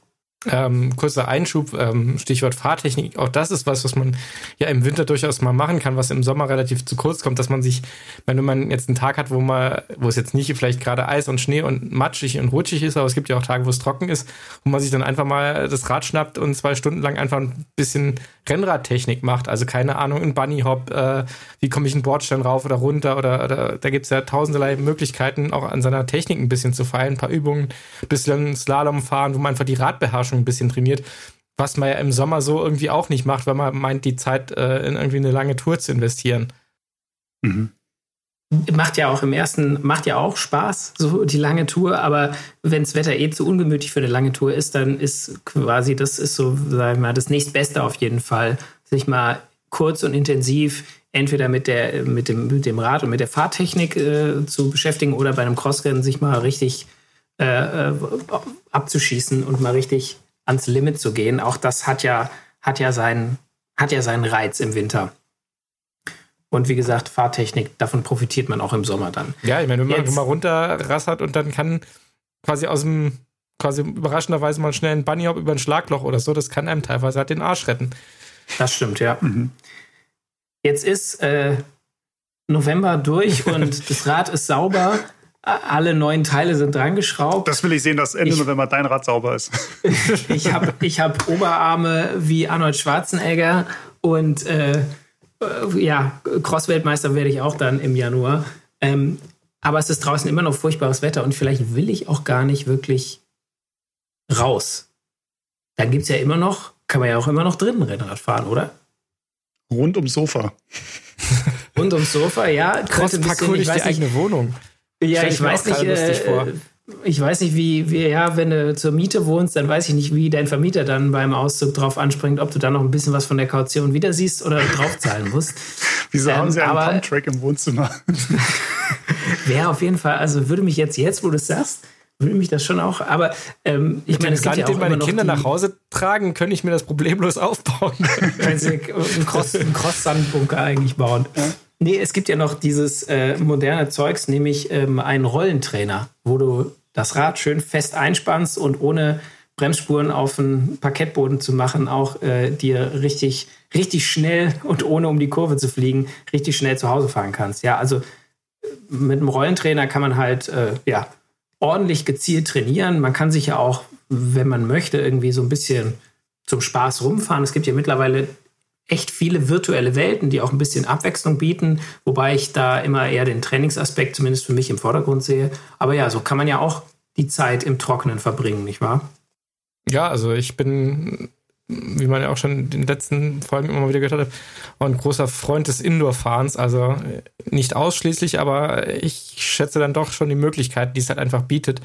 D: Ähm, kurzer Einschub, ähm, Stichwort Fahrtechnik. Auch das ist was, was man ja im Winter durchaus mal machen kann, was im Sommer relativ zu kurz kommt, dass man sich, wenn man jetzt einen Tag hat, wo man, wo es jetzt nicht vielleicht gerade Eis und Schnee und matschig und rutschig ist, aber es gibt ja auch Tage, wo es trocken ist, wo man sich dann einfach mal das Rad schnappt und zwei Stunden lang einfach ein bisschen Rennradtechnik macht. Also keine Ahnung, ein Bunny Hop, äh, wie komme ich einen Bordstein rauf oder runter oder, oder da gibt's ja tausenderlei Möglichkeiten, auch an seiner Technik ein bisschen zu feilen, ein paar Übungen, ein bisschen Slalom fahren, wo man einfach die Radbeherrschung ein bisschen trainiert. Was man ja im Sommer so irgendwie auch nicht macht, weil man meint, die Zeit äh, in irgendwie eine lange Tour zu investieren.
B: Mhm macht ja auch im ersten, macht ja auch Spaß, so die lange Tour, aber wenn das Wetter eh zu ungemütlich für eine lange Tour ist, dann ist quasi, das ist so, sagen wir mal, das nächstbeste auf jeden Fall, sich mal kurz und intensiv entweder mit, der, mit, dem, mit dem Rad und mit der Fahrtechnik äh, zu beschäftigen oder bei einem Crossrennen sich mal richtig äh, äh abzuschießen und mal richtig ans Limit zu gehen. Auch das hat ja, hat ja, seinen, hat ja seinen Reiz im Winter. Und wie gesagt, Fahrtechnik, davon profitiert man auch im Sommer dann.
D: Ja, ich meine, wenn man mal runterrassert und dann kann quasi aus dem, quasi überraschenderweise mal schnell ein Bunnyhop über ein Schlagloch oder so, das kann einem teilweise halt den Arsch retten.
B: Das stimmt, ja. Mhm. Jetzt ist äh, November durch und das Rad ist sauber. Alle neuen Teile sind dran geschraubt.
C: Das will ich sehen, dass Ende ich, November dein Rad sauber ist.
B: ich habe ich hab Oberarme wie Arnold Schwarzenegger und äh, äh, ja, Cross-Weltmeister werde ich auch dann im Januar. Ähm, aber es ist draußen immer noch furchtbares Wetter und vielleicht will ich auch gar nicht wirklich raus. Dann gibt es ja immer noch, kann man ja auch immer noch drinnen Rennrad fahren, oder?
C: Rund ums Sofa.
B: Rund ums Sofa, ja.
D: Crosspack hol ich die eigene Wohnung.
B: Ja, ich, ich weiß nicht, äh, ich weiß nicht, wie, wie, ja, wenn du zur Miete wohnst, dann weiß ich nicht, wie dein Vermieter dann beim Auszug drauf anspringt, ob du dann noch ein bisschen was von der Kaution wieder siehst oder draufzahlen musst.
C: Wieso ähm, haben sie einen Pumptrack im Wohnzimmer?
B: Wäre auf jeden Fall, also würde mich jetzt, jetzt wo du es sagst, würde mich das schon auch, aber ähm, ich meine,
D: es Land, ja den meine Kinder nach Hause tragen, könnte ich mir das problemlos aufbauen.
B: Kannst du einen Cross-Sandbunker eigentlich bauen. Ja. Nee, es gibt ja noch dieses äh, moderne Zeugs, nämlich ähm, einen Rollentrainer, wo du das Rad schön fest einspannst und ohne Bremsspuren auf den Parkettboden zu machen, auch äh, dir richtig, richtig schnell und ohne um die Kurve zu fliegen, richtig schnell zu Hause fahren kannst. Ja, also mit einem Rollentrainer kann man halt äh, ja, ordentlich gezielt trainieren. Man kann sich ja auch, wenn man möchte, irgendwie so ein bisschen zum Spaß rumfahren. Es gibt ja mittlerweile echt viele virtuelle Welten, die auch ein bisschen Abwechslung bieten, wobei ich da immer eher den Trainingsaspekt zumindest für mich im Vordergrund sehe. Aber ja, so kann man ja auch die Zeit im Trockenen verbringen, nicht wahr?
D: Ja, also ich bin, wie man ja auch schon in den letzten Folgen immer wieder gehört hat, ein großer Freund des Indoor-Fahrens. Also nicht ausschließlich, aber ich schätze dann doch schon die Möglichkeiten, die es halt einfach bietet.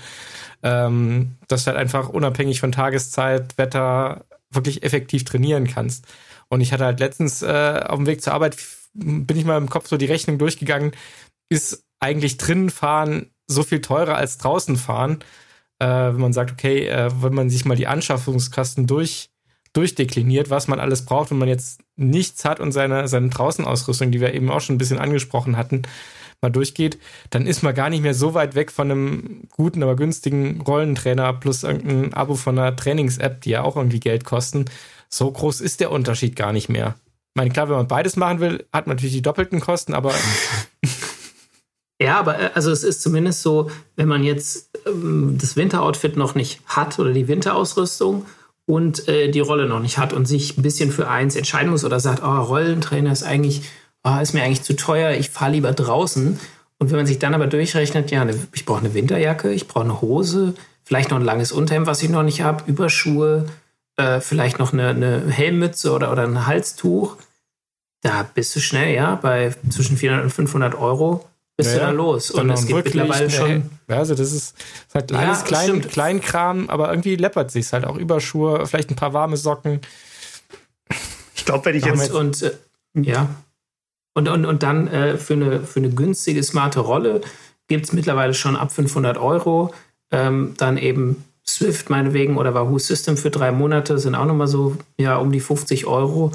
D: Ähm, dass du halt einfach unabhängig von Tageszeit, Wetter wirklich effektiv trainieren kannst. Und ich hatte halt letztens äh, auf dem Weg zur Arbeit, bin ich mal im Kopf so die Rechnung durchgegangen, ist eigentlich drinnen fahren so viel teurer als draußen fahren, äh, wenn man sagt, okay, äh, wenn man sich mal die Anschaffungskosten durch, durchdekliniert, was man alles braucht, wenn man jetzt nichts hat und seine, seine Draußenausrüstung, die wir eben auch schon ein bisschen angesprochen hatten, mal durchgeht, dann ist man gar nicht mehr so weit weg von einem guten, aber günstigen Rollentrainer plus irgendein Abo von einer Trainings-App, die ja auch irgendwie Geld kosten so groß ist der Unterschied gar nicht mehr. Ich meine, klar, wenn man beides machen will, hat man natürlich die doppelten Kosten, aber.
B: ja, aber äh, also es ist zumindest so, wenn man jetzt ähm, das Winteroutfit noch nicht hat oder die Winterausrüstung und äh, die Rolle noch nicht hat und sich ein bisschen für eins entscheiden muss oder sagt, oh, Rollentrainer ist eigentlich, oh, ist mir eigentlich zu teuer, ich fahre lieber draußen Und wenn man sich dann aber durchrechnet, ja, ne, ich brauche eine Winterjacke, ich brauche eine Hose, vielleicht noch ein langes Unterhemd, was ich noch nicht habe, Überschuhe, äh, vielleicht noch eine, eine Helmmütze oder, oder ein Halstuch, da bist du schnell, ja, bei zwischen 400 und 500 Euro bist ja, du da los.
D: Und es gibt mittlerweile schon. Ja, also das ist, ist halt alles ja, klein, Kleinkram, aber irgendwie läppert sich halt auch Überschuhe, vielleicht ein paar warme Socken.
B: Ich glaube, wenn ich jetzt. Und, äh, ja. Und, und, und dann äh, für, eine, für eine günstige, smarte Rolle gibt es mittlerweile schon ab 500 Euro. Ähm, dann eben Swift meinetwegen oder Wahoo System für drei Monate sind auch nochmal so ja, um die 50 Euro.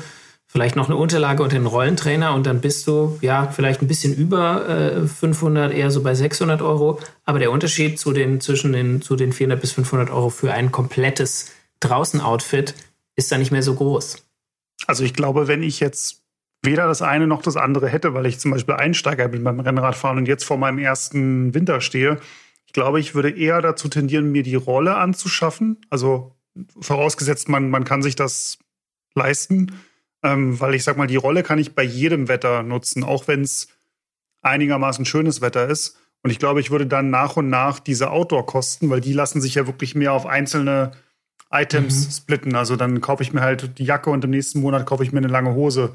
B: Vielleicht noch eine Unterlage und den Rollentrainer und dann bist du ja vielleicht ein bisschen über äh, 500, eher so bei 600 Euro. Aber der Unterschied zu den, zwischen den, zu den 400 bis 500 Euro für ein komplettes Draußen-Outfit ist da nicht mehr so groß.
C: Also ich glaube, wenn ich jetzt weder das eine noch das andere hätte, weil ich zum Beispiel Einsteiger bin beim Rennradfahren und jetzt vor meinem ersten Winter stehe. Ich glaube, ich würde eher dazu tendieren, mir die Rolle anzuschaffen. Also vorausgesetzt, man, man kann sich das leisten. Ähm, weil ich sag mal, die Rolle kann ich bei jedem Wetter nutzen, auch wenn es einigermaßen schönes Wetter ist. Und ich glaube, ich würde dann nach und nach diese Outdoor-Kosten, weil die lassen sich ja wirklich mehr auf einzelne Items mhm. splitten. Also dann kaufe ich mir halt die Jacke und im nächsten Monat kaufe ich mir eine lange Hose.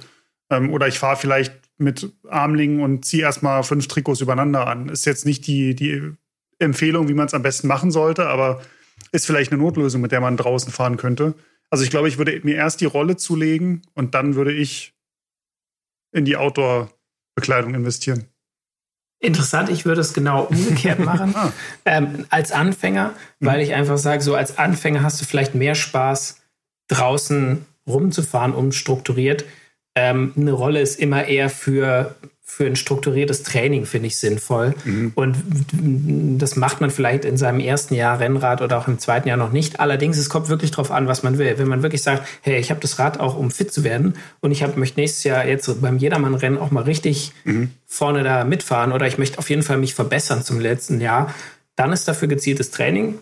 C: Ähm, oder ich fahre vielleicht mit Armlingen und ziehe erstmal fünf Trikots übereinander an. Ist jetzt nicht die, die Empfehlung, wie man es am besten machen sollte, aber ist vielleicht eine Notlösung, mit der man draußen fahren könnte. Also ich glaube, ich würde mir erst die Rolle zulegen und dann würde ich in die Outdoor-Bekleidung investieren.
B: Interessant, ich würde es genau umgekehrt machen. ah. ähm, als Anfänger, weil mhm. ich einfach sage, so als Anfänger hast du vielleicht mehr Spaß, draußen rumzufahren, unstrukturiert, ähm, eine Rolle ist immer eher für, für ein strukturiertes Training, finde ich sinnvoll. Mhm. Und das macht man vielleicht in seinem ersten Jahr Rennrad oder auch im zweiten Jahr noch nicht. Allerdings, es kommt wirklich darauf an, was man will. Wenn man wirklich sagt, hey, ich habe das Rad auch, um fit zu werden und ich hab, möchte nächstes Jahr jetzt beim Jedermann-Rennen auch mal richtig mhm. vorne da mitfahren oder ich möchte auf jeden Fall mich verbessern zum letzten Jahr, dann ist dafür gezieltes Training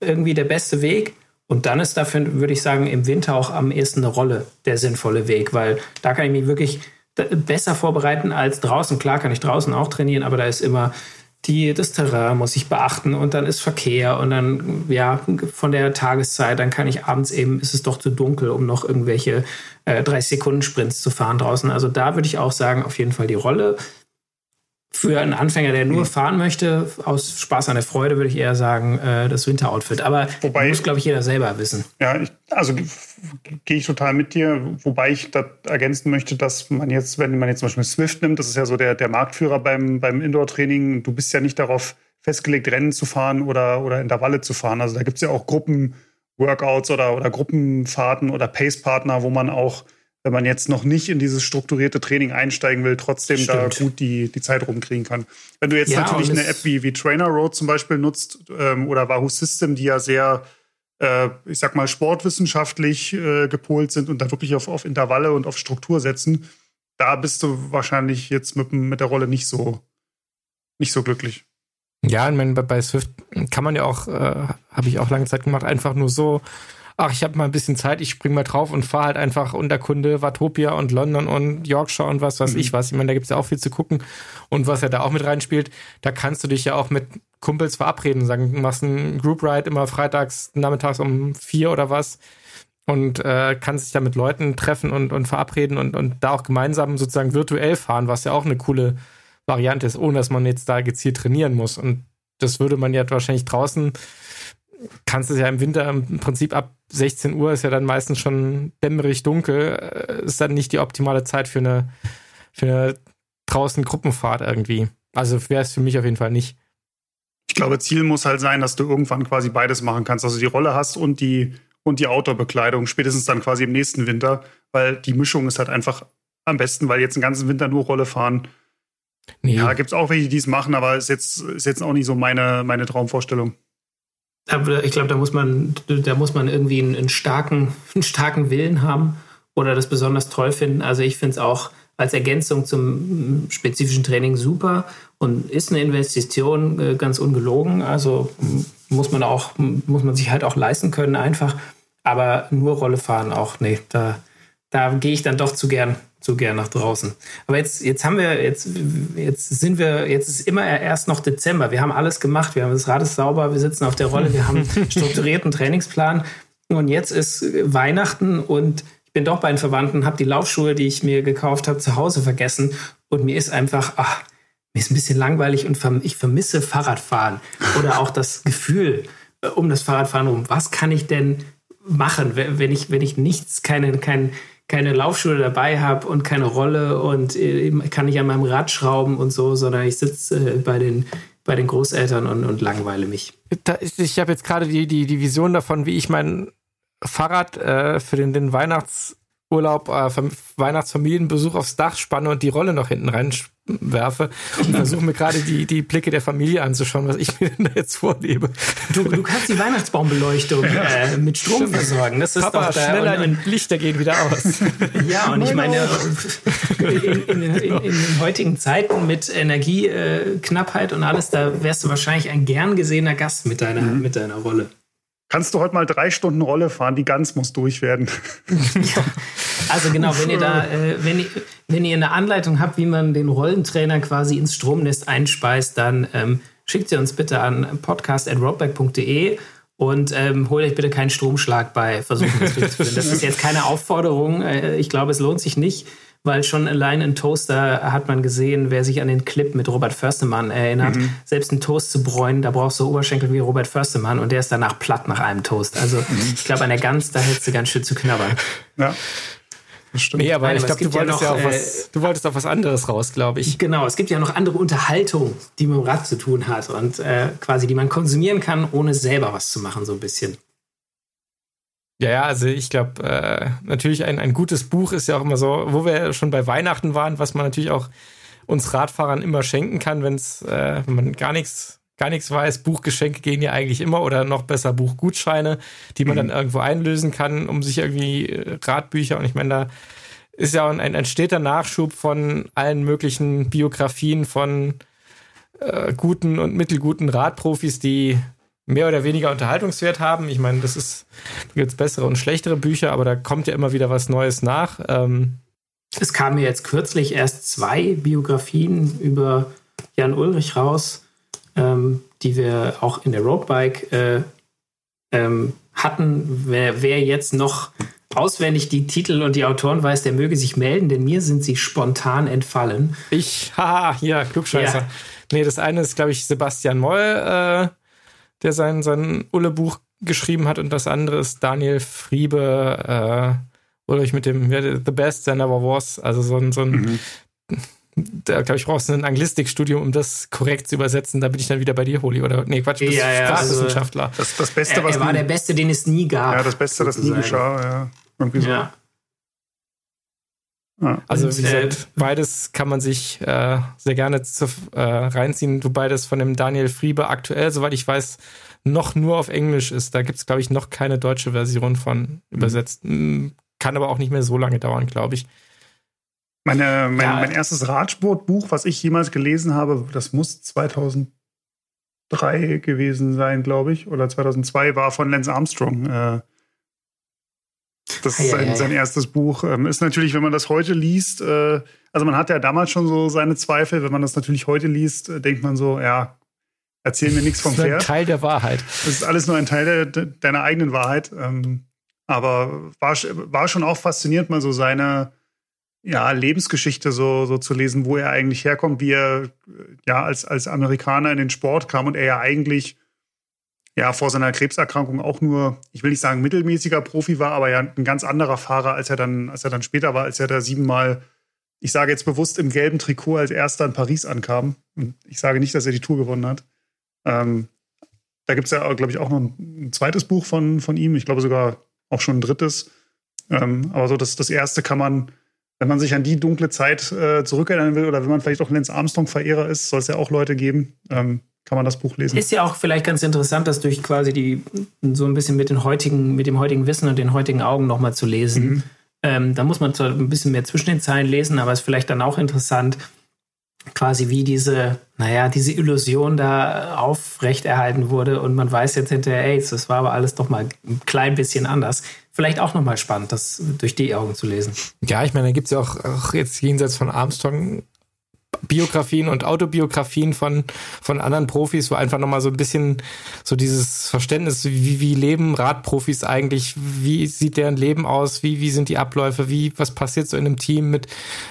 B: irgendwie der beste Weg. Und dann ist dafür, würde ich sagen, im Winter auch am ehesten eine Rolle der sinnvolle Weg, weil da kann ich mich wirklich besser vorbereiten als draußen. Klar kann ich draußen auch trainieren, aber da ist immer die, das Terrain muss ich beachten und dann ist Verkehr und dann, ja, von der Tageszeit, dann kann ich abends eben, ist es doch zu dunkel, um noch irgendwelche äh, 30 Sekunden Sprints zu fahren draußen. Also da würde ich auch sagen, auf jeden Fall die Rolle für einen Anfänger, der nur fahren möchte, aus Spaß an der Freude, würde ich eher sagen, äh, das Winteroutfit. Aber Wobei, muss, glaube ich, jeder selber wissen.
C: Ja, ich, also gehe ich total mit dir. Wobei ich da ergänzen möchte, dass man jetzt, wenn man jetzt zum Beispiel Swift nimmt, das ist ja so der, der Marktführer beim, beim Indoor-Training, du bist ja nicht darauf festgelegt, Rennen zu fahren oder, oder Intervalle zu fahren. Also da gibt es ja auch Gruppen-Workouts oder, oder Gruppenfahrten oder Pace-Partner, wo man auch wenn man jetzt noch nicht in dieses strukturierte Training einsteigen will, trotzdem Stimmt. da gut die, die Zeit rumkriegen kann. Wenn du jetzt ja, natürlich eine App wie, wie Trainer Road zum Beispiel nutzt ähm, oder Wahoo System, die ja sehr, äh, ich sag mal, sportwissenschaftlich äh, gepolt sind und da wirklich auf, auf Intervalle und auf Struktur setzen, da bist du wahrscheinlich jetzt mit, mit der Rolle nicht so, nicht so glücklich.
D: Ja, ich meine, bei Swift kann man ja auch, äh, habe ich auch lange Zeit gemacht, einfach nur so ach, ich habe mal ein bisschen Zeit, ich spring mal drauf und fahre halt einfach Unterkunde Watopia und London und Yorkshire und was weiß mhm. ich was. Ich meine, da gibt's ja auch viel zu gucken. Und was ja da auch mit reinspielt, da kannst du dich ja auch mit Kumpels verabreden, sagen, du machst einen Group Ride immer freitags, nachmittags um vier oder was und äh, kannst dich da mit Leuten treffen und, und verabreden und, und da auch gemeinsam sozusagen virtuell fahren, was ja auch eine coole Variante ist, ohne dass man jetzt da gezielt trainieren muss. Und das würde man ja wahrscheinlich draußen kannst du ja im Winter im Prinzip ab 16 Uhr ist ja dann meistens schon dämmerig dunkel, äh, ist dann nicht die optimale Zeit für eine, für eine draußen Gruppenfahrt irgendwie. Also wäre es für mich auf jeden Fall nicht.
C: Ich glaube, Ziel muss halt sein, dass du irgendwann quasi beides machen kannst. Also die Rolle hast und die, und die Outdoor-Bekleidung, spätestens dann quasi im nächsten Winter, weil die Mischung ist halt einfach am besten, weil jetzt den ganzen Winter nur Rolle fahren. Nee. Ja, gibt es auch welche, die es machen, aber ist jetzt, ist jetzt auch nicht so meine, meine Traumvorstellung
B: ich glaube, da muss man, da muss man irgendwie einen, einen, starken, einen starken Willen haben oder das besonders toll finden. Also ich finde es auch als Ergänzung zum spezifischen Training super und ist eine Investition äh, ganz ungelogen. Also muss man auch, muss man sich halt auch leisten können einfach. Aber nur Rolle fahren auch, nee, da, da gehe ich dann doch zu gern so gern nach draußen. Aber jetzt, jetzt haben wir, jetzt, jetzt sind wir, jetzt ist immer erst noch Dezember. Wir haben alles gemacht. Wir haben das Rad ist sauber, wir sitzen auf der Rolle, wir haben einen strukturierten Trainingsplan. Und jetzt ist Weihnachten und ich bin doch bei den Verwandten, habe die Laufschuhe, die ich mir gekauft habe, zu Hause vergessen. Und mir ist einfach, ach, mir ist ein bisschen langweilig und ich vermisse Fahrradfahren oder auch das Gefühl äh, um das Fahrradfahren rum. Was kann ich denn machen, wenn ich, wenn ich nichts, keine, kein, keine Laufschuhe dabei habe und keine Rolle und äh, kann nicht an meinem Rad schrauben und so, sondern ich sitze äh, bei den bei den Großeltern und, und langweile mich.
D: Ich habe jetzt gerade die, die, die Vision davon, wie ich mein Fahrrad äh, für den, den Weihnachtsurlaub, äh, Weihnachtsfamilienbesuch aufs Dach spanne und die Rolle noch hinten rein werfe und versuche mir gerade die, die Blicke der Familie anzuschauen, was ich mir denn da jetzt vorlebe.
B: Du, du kannst die Weihnachtsbaumbeleuchtung äh, mit Strom Stimmt. versorgen.
D: Das ist Papa, doch da, schneller, und, und Lichter gehen wieder aus.
B: ja, und ich meine, in, in, in, in, den heutigen Zeiten mit Energieknappheit und alles, da wärst du wahrscheinlich ein gern gesehener Gast mit deiner, mhm. mit deiner Rolle.
C: Kannst du heute mal drei Stunden Rolle fahren? Die Gans muss durch werden.
B: Ja. Also genau, wenn ihr da, äh, wenn, ihr, wenn ihr eine Anleitung habt, wie man den Rollentrainer quasi ins Stromnest einspeist, dann ähm, schickt sie uns bitte an podcast.roadback.de und ähm, holt euch bitte keinen Stromschlag bei Versuchen, das durchzuführen. Das ist jetzt keine Aufforderung. Äh, ich glaube, es lohnt sich nicht weil schon allein in Toaster hat man gesehen, wer sich an den Clip mit Robert Förstemann erinnert, mhm. selbst einen Toast zu bräunen, da brauchst du Oberschenkel wie Robert Förstemann und der ist danach platt nach einem Toast. Also mhm. ich glaube, an der Gans, da hättest du ganz schön zu knabbern.
D: Ja. Stimmt. Nee, aber Nein, ich glaube, du wolltest ja, noch, ja auch was, äh, du wolltest auf was anderes raus, glaube ich.
B: Genau, es gibt ja noch andere Unterhaltung, die mit dem Rad zu tun hat und äh, quasi, die man konsumieren kann, ohne selber was zu machen, so ein bisschen.
D: Ja, ja, also ich glaube, äh, natürlich ein, ein gutes Buch ist ja auch immer so, wo wir schon bei Weihnachten waren, was man natürlich auch uns Radfahrern immer schenken kann, wenn's, äh, wenn man gar nichts gar nichts weiß. Buchgeschenke gehen ja eigentlich immer oder noch besser Buchgutscheine, die man mhm. dann irgendwo einlösen kann, um sich irgendwie äh, Radbücher und ich meine, da ist ja ein, ein steter Nachschub von allen möglichen Biografien von äh, guten und mittelguten Radprofis, die mehr oder weniger Unterhaltungswert haben. Ich meine, das ist, da gibt es bessere und schlechtere Bücher, aber da kommt ja immer wieder was Neues nach. Ähm
B: es kamen mir jetzt kürzlich erst zwei Biografien über Jan Ulrich raus, ähm, die wir auch in der Roadbike äh, ähm, hatten. Wer, wer jetzt noch auswendig die Titel und die Autoren weiß, der möge sich melden, denn mir sind sie spontan entfallen.
D: Ich, haha, ja, Klugscheißer. Ja. Nee, das eine ist, glaube ich, Sebastian Moll, äh, der sein, sein Ulle-Buch geschrieben hat, und das andere ist Daniel Friebe, äh, oder ich mit dem The Best There Never Was, also so ein, so ein mhm. Da glaube ich, brauchst du ein Anglistikstudium, um das korrekt zu übersetzen. Da bin ich dann wieder bei dir, Holi. Oder nee, Quatsch, du bist
B: ja, ja,
D: Sprachwissenschaftler.
C: Also, das, das Beste,
B: er, was er war nie, der Beste, den es nie gab.
C: Ja, das Beste, das nie geschah, ja. Irgendwie so. Ja.
D: Also wie gesagt, beides kann man sich äh, sehr gerne zu, äh, reinziehen. Wobei das von dem Daniel Friebe aktuell, soweit ich weiß, noch nur auf Englisch ist. Da gibt es, glaube ich, noch keine deutsche Version von mhm. übersetzt. Mhm. Kann aber auch nicht mehr so lange dauern, glaube ich.
C: Meine, mein, ja. mein erstes Radsportbuch, was ich jemals gelesen habe, das muss 2003 gewesen sein, glaube ich, oder 2002, war von Lance Armstrong. Äh, das ist sein, sein erstes Buch. Ähm, ist natürlich, wenn man das heute liest, äh, also man hat ja damals schon so seine Zweifel. Wenn man das natürlich heute liest, äh, denkt man so, ja, erzähl mir nichts vom Pferd.
D: Das ist ein Teil der Wahrheit.
C: Das ist alles nur ein Teil der, deiner eigenen Wahrheit. Ähm, aber war, war schon auch faszinierend, mal so seine ja, Lebensgeschichte so, so zu lesen, wo er eigentlich herkommt, wie er ja als, als Amerikaner in den Sport kam und er ja eigentlich ja vor seiner Krebserkrankung auch nur, ich will nicht sagen mittelmäßiger Profi war, aber ja ein ganz anderer Fahrer, als er dann, als er dann später war, als er da siebenmal, ich sage jetzt bewusst im gelben Trikot als erster in Paris ankam. Und ich sage nicht, dass er die Tour gewonnen hat. Ähm, da gibt es ja, glaube ich, auch noch ein, zweites Buch von, von ihm. Ich glaube sogar auch schon ein drittes. Ähm, aber so das, das erste kann man, wenn man sich an die dunkle Zeit äh, zurückerinnern will oder wenn man vielleicht auch Lance Armstrong-Verehrer ist, soll es ja auch Leute geben. Ähm, kann man das Buch lesen.
B: Ist ja auch vielleicht ganz interessant, das durch quasi die so ein bisschen mit den heutigen, mit dem heutigen Wissen und den heutigen Augen nochmal zu lesen. Mhm. Ähm, da muss man zwar ein bisschen mehr zwischen den Zeilen lesen, aber es ist vielleicht dann auch interessant, quasi wie diese, naja, diese Illusion da aufrechterhalten wurde und man weiß jetzt hinterher, ey, das war aber alles doch mal ein klein bisschen anders. vielleicht auch nochmal spannend, das durch die Augen zu lesen.
D: Ja, ich meine, da gibt es ja auch, auch jetzt jenseits von Armstrong Biografien und Autobiografien von, von anderen Profis, wo einfach nochmal so ein bisschen so dieses Verständnis, wie, wie leben Radprofis eigentlich, wie sieht deren Leben aus, wie, wie sind die Abläufe, wie, was passiert so in einem Team mit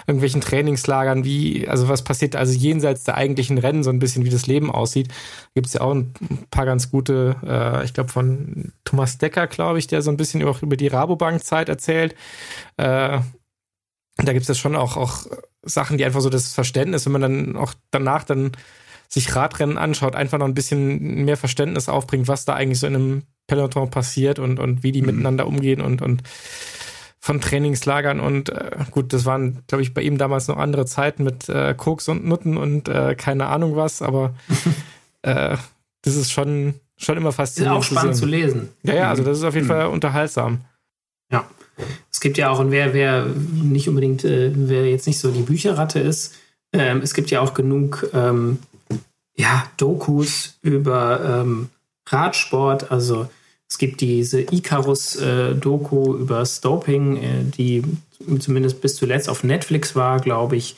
D: irgendwelchen Trainingslagern, wie, also was passiert also jenseits der eigentlichen Rennen, so ein bisschen, wie das Leben aussieht. Gibt es ja auch ein paar ganz gute, äh, ich glaube von Thomas Decker, glaube ich, der so ein bisschen auch über die Rabobank-Zeit erzählt. Äh, da gibt es ja schon auch, auch Sachen, die einfach so das Verständnis, wenn man dann auch danach dann sich Radrennen anschaut, einfach noch ein bisschen mehr Verständnis aufbringt, was da eigentlich so in einem Peloton passiert und, und wie die mhm. miteinander umgehen und, und von Trainingslagern und äh, gut, das waren, glaube ich, bei ihm damals noch andere Zeiten mit äh, Koks und Nutten und äh, keine Ahnung was, aber äh, das ist schon, schon immer faszinierend.
B: Ist auch spannend zu, zu lesen.
D: Ja, ja, also das ist auf jeden mhm. Fall unterhaltsam.
B: Ja. Es gibt ja auch, und wer, wer nicht unbedingt, äh, wer jetzt nicht so die Bücherratte ist, ähm, es gibt ja auch genug ähm, ja, Dokus über ähm, Radsport. Also es gibt diese Icarus-Doku äh, über Doping, äh, die zumindest bis zuletzt auf Netflix war, glaube ich.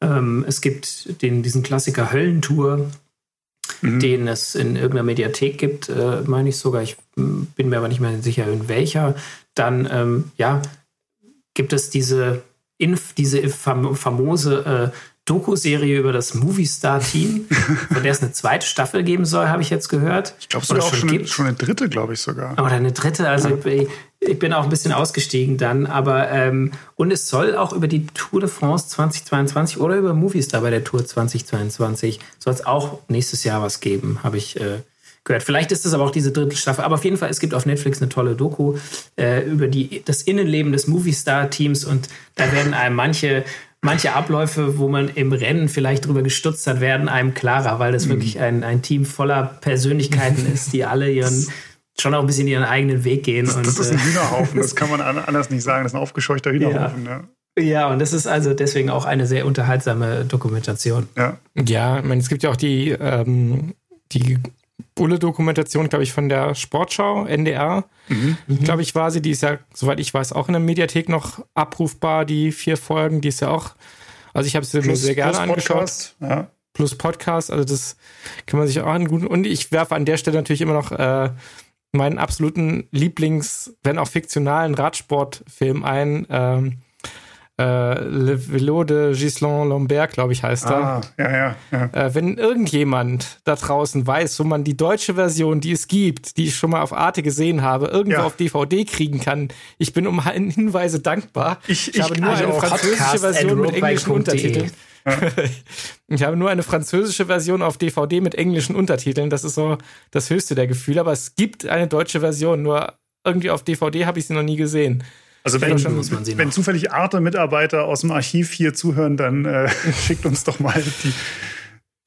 B: Ähm, es gibt den, diesen Klassiker Höllentour, mhm. den es in irgendeiner Mediathek gibt, äh, meine ich sogar. Ich bin mir aber nicht mehr sicher, in welcher dann ähm, ja, gibt es diese, Inf, diese fam famose äh, Doku-Serie über das Movie-Star-Team, von der es eine zweite Staffel geben soll, habe ich jetzt gehört.
C: Ich glaube sogar auch schon, eine, schon eine dritte, glaube ich sogar.
B: Oder eine dritte, also ja. ich, ich, bin auch ein bisschen ausgestiegen dann, aber ähm, und es soll auch über die Tour de France 2022 oder über Movistar bei der Tour 2022 soll es auch nächstes Jahr was geben, habe ich äh, gehört. Vielleicht ist es aber auch diese dritte Staffel. Aber auf jeden Fall, es gibt auf Netflix eine tolle Doku äh, über die, das Innenleben des Movie-Star-Teams und da werden einem manche, manche Abläufe, wo man im Rennen vielleicht drüber gestutzt hat, werden einem klarer, weil das mhm. wirklich ein, ein Team voller Persönlichkeiten ist, die alle ihren schon auch ein bisschen ihren eigenen Weg gehen.
C: Das,
B: und,
C: das ist ein äh, Hühnerhaufen, das kann man anders nicht sagen. Das ist ein aufgescheuchter Hühnerhaufen. Ja.
B: ja. Ja, und das ist also deswegen auch eine sehr unterhaltsame Dokumentation.
D: Ja, ja ich meine, es gibt ja auch die, ähm, die Bulle-Dokumentation, glaube ich, von der Sportschau, NDR. Mhm. Glaube ich, war sie. Die ist ja, soweit ich weiß, auch in der Mediathek noch abrufbar, die vier Folgen. Die ist ja auch, also ich habe sie mir sehr gerne angeschaut. Podcast, ja. Plus Podcast, also das kann man sich auch angucken. Und ich werfe an der Stelle natürlich immer noch äh, meinen absoluten Lieblings, wenn auch fiktionalen Radsportfilm ein. Ähm, äh, Le Vélo de Gislon Lambert, glaube ich, heißt er.
C: Ah, ja, ja. ja.
D: Äh, wenn irgendjemand da draußen weiß, wo man die deutsche Version, die es gibt, die ich schon mal auf Arte gesehen habe, irgendwo ja. auf DVD kriegen kann, ich bin um Hinweise dankbar.
C: Ich,
D: ich, ich
C: habe
D: nur eine französische Version mit englischen Untertiteln. ich habe nur eine französische Version auf DVD mit englischen Untertiteln. Das ist so das höchste der Gefühle. Aber es gibt eine deutsche Version, nur irgendwie auf DVD habe ich sie noch nie gesehen.
C: Also wenn, wenn zufällig Arte-Mitarbeiter aus dem Archiv hier zuhören, dann äh, schickt uns doch mal die,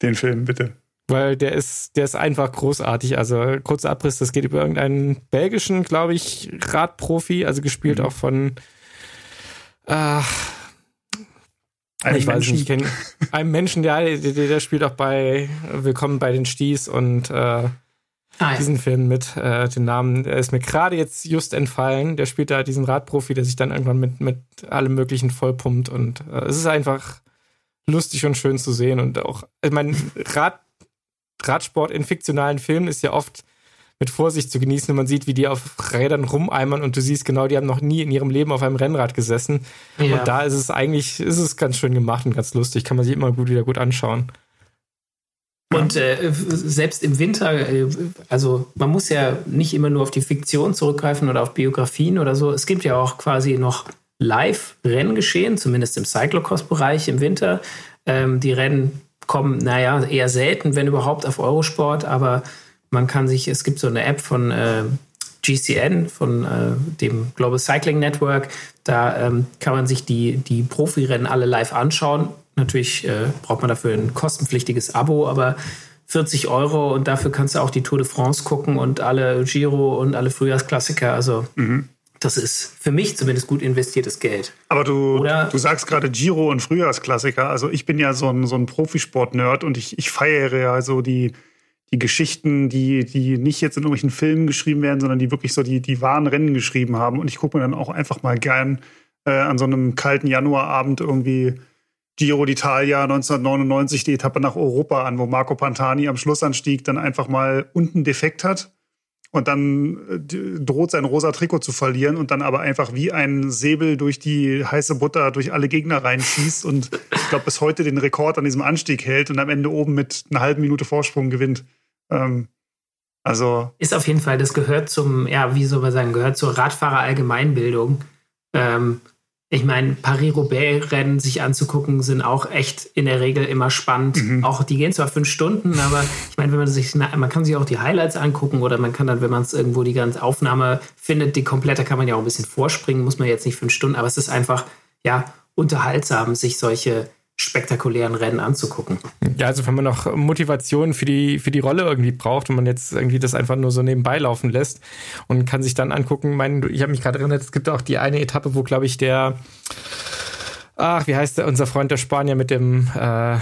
C: den Film, bitte.
D: Weil der ist, der ist einfach großartig. Also kurzer Abriss, das geht über irgendeinen belgischen, glaube ich, Radprofi, also gespielt mhm. auch von äh, ich weiß Menschen. nicht, kenn, einem Menschen, der, der, der spielt auch bei Willkommen bei den Sties und äh, ah, ja. diesen Film mit. Äh, den Namen, der ist mir gerade jetzt just entfallen. Der spielt da diesen Radprofi, der sich dann irgendwann mit, mit allem Möglichen vollpumpt. Und äh, es ist einfach lustig und schön zu sehen. Und auch, ich meine, Rad, Radsport in fiktionalen Filmen ist ja oft mit Vorsicht zu genießen, wenn man sieht, wie die auf Rädern rumeimern und du siehst genau, die haben noch nie in ihrem Leben auf einem Rennrad gesessen. Ja. Und da ist es eigentlich, ist es ganz schön gemacht und ganz lustig, kann man sich immer gut wieder gut anschauen.
B: Und äh, selbst im Winter, äh, also man muss ja nicht immer nur auf die Fiktion zurückgreifen oder auf Biografien oder so. Es gibt ja auch quasi noch Live-Renngeschehen, zumindest im Cyclocross-Bereich im Winter. Ähm, die Rennen kommen, naja, eher selten, wenn überhaupt, auf Eurosport, aber man kann sich, es gibt so eine App von äh, GCN, von äh, dem Global Cycling Network, da ähm, kann man sich die, die Profirennen alle live anschauen Natürlich äh, braucht man dafür ein kostenpflichtiges Abo, aber 40 Euro und dafür kannst du auch die Tour de France gucken und alle Giro und alle Frühjahrsklassiker. Also mhm. das ist für mich zumindest gut investiertes Geld.
C: Aber du, du sagst gerade Giro und Frühjahrsklassiker. Also ich bin ja so ein, so ein Profisport-Nerd und ich, ich feiere ja so die, die Geschichten, die, die nicht jetzt in irgendwelchen Filmen geschrieben werden, sondern die wirklich so die, die wahren Rennen geschrieben haben. Und ich gucke mir dann auch einfach mal gern äh, an so einem kalten Januarabend irgendwie Giro d'Italia 1999 die Etappe nach Europa an, wo Marco Pantani am Schlussanstieg dann einfach mal unten defekt hat und dann äh, droht sein rosa Trikot zu verlieren und dann aber einfach wie ein Säbel durch die heiße Butter durch alle Gegner reinschießt und ich glaube bis heute den Rekord an diesem Anstieg hält und am Ende oben mit einer halben Minute Vorsprung gewinnt. Ähm, also
B: ist auf jeden Fall, das gehört zum, ja, wie soll man sagen, gehört zur Radfahrer Allgemeinbildung. Ähm, ich meine, Paris-Roubaix-Rennen sich anzugucken, sind auch echt in der Regel immer spannend. Mhm. Auch die gehen zwar fünf Stunden, aber ich meine, wenn man sich, man kann sich auch die Highlights angucken oder man kann dann, wenn man es irgendwo die ganze Aufnahme findet, die komplette kann man ja auch ein bisschen vorspringen, muss man jetzt nicht fünf Stunden, aber es ist einfach, ja, unterhaltsam, sich solche spektakulären Rennen anzugucken.
D: Ja, also wenn man noch Motivation für die, für die Rolle irgendwie braucht und man jetzt irgendwie das einfach nur so nebenbei laufen lässt und kann sich dann angucken, mein, ich habe mich gerade erinnert, es gibt auch die eine Etappe, wo, glaube ich, der, ach, wie heißt der, unser Freund der Spanier mit dem äh,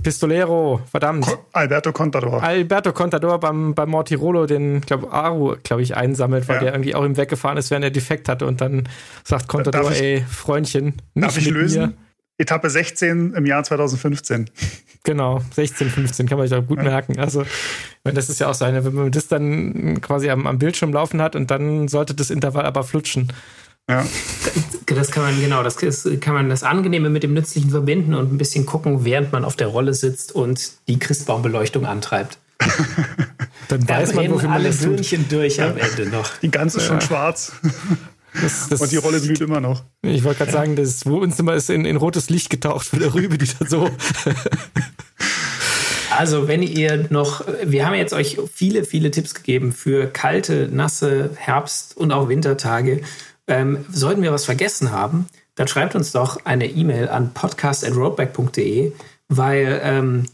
D: Pistolero, verdammt.
C: Alberto Contador.
D: Alberto Contador beim, beim Mortirolo den, glaube Aru, glaube ich, einsammelt, weil ja. der irgendwie auch im weggefahren ist, während er defekt hatte und dann sagt Contador, ich, ey, Freundchen,
C: nicht darf ich lösen? Mir. Etappe 16 im Jahr 2015.
D: Genau, 16, 15 kann man sich auch gut ja. merken. Also, das ist ja auch so eine, wenn man das dann quasi am, am Bildschirm laufen hat und dann sollte das Intervall aber flutschen.
B: Ja. Das kann man, genau, das kann man das Angenehme mit dem Nützlichen verbinden und ein bisschen gucken, während man auf der Rolle sitzt und die Christbaumbeleuchtung antreibt.
D: Dann weiß man, wofür man
B: alle Söhnchen durch ja. am Ende noch.
C: Die ganze ja. schon schwarz. Das, das, und die Rolle blüht immer noch.
D: Ich wollte gerade sagen, das Wohnzimmer ist in, in rotes Licht getaucht von der Rübe, die da so.
B: Also, wenn ihr noch, wir haben jetzt euch viele, viele Tipps gegeben für kalte, nasse Herbst- und auch Wintertage. Ähm, sollten wir was vergessen haben, dann schreibt uns doch eine E-Mail an podcast.roadback.de, weil ähm,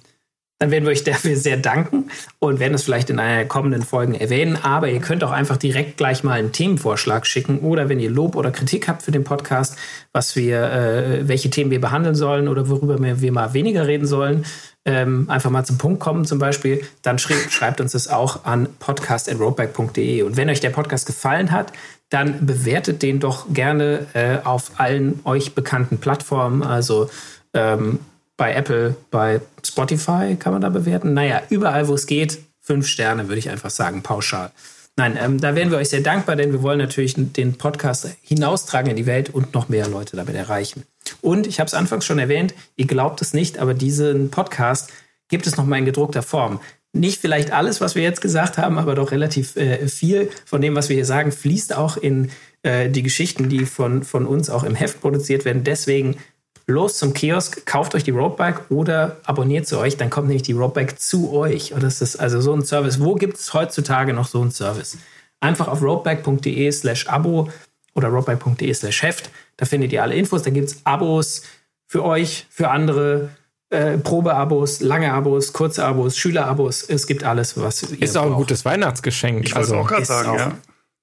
B: dann werden wir euch dafür sehr danken und werden es vielleicht in einer der kommenden Folgen erwähnen. Aber ihr könnt auch einfach direkt gleich mal einen Themenvorschlag schicken oder wenn ihr Lob oder Kritik habt für den Podcast, was wir, äh, welche Themen wir behandeln sollen oder worüber wir, mal weniger reden sollen, ähm, einfach mal zum Punkt kommen zum Beispiel, dann schreibt, schreibt uns das auch an podcast.roadback.de. Und wenn euch der Podcast gefallen hat, dann bewertet den doch gerne äh, auf allen euch bekannten Plattformen. Also ähm, bei Apple, bei Spotify kann man da bewerten. Naja, überall, wo es geht, fünf Sterne, würde ich einfach sagen, pauschal. Nein, ähm, da wären wir euch sehr dankbar, denn wir wollen natürlich den Podcast hinaustragen in die Welt und noch mehr Leute damit erreichen. Und ich habe es anfangs schon erwähnt, ihr glaubt es nicht, aber diesen Podcast gibt es noch mal in gedruckter Form. Nicht vielleicht alles, was wir jetzt gesagt haben, aber doch relativ äh, viel von dem, was wir hier sagen, fließt auch in äh, die Geschichten, die von, von uns auch im Heft produziert werden. Deswegen los zum Kiosk, kauft euch die Roadbike oder abonniert sie euch, dann kommt nämlich die Roadbike zu euch. Und das ist also so ein Service. Wo gibt es heutzutage noch so einen Service? Einfach auf roadbike.de slash Abo oder roadbike.de slash Heft. Da findet ihr alle Infos. Da gibt es Abos für euch, für andere, äh, Probeabos, lange Abos, kurze Abos, Schülerabos. Es gibt alles, was
D: ihr Ist auch ein gutes Weihnachtsgeschenk.
C: Ich also, auch gerade sagen, ja.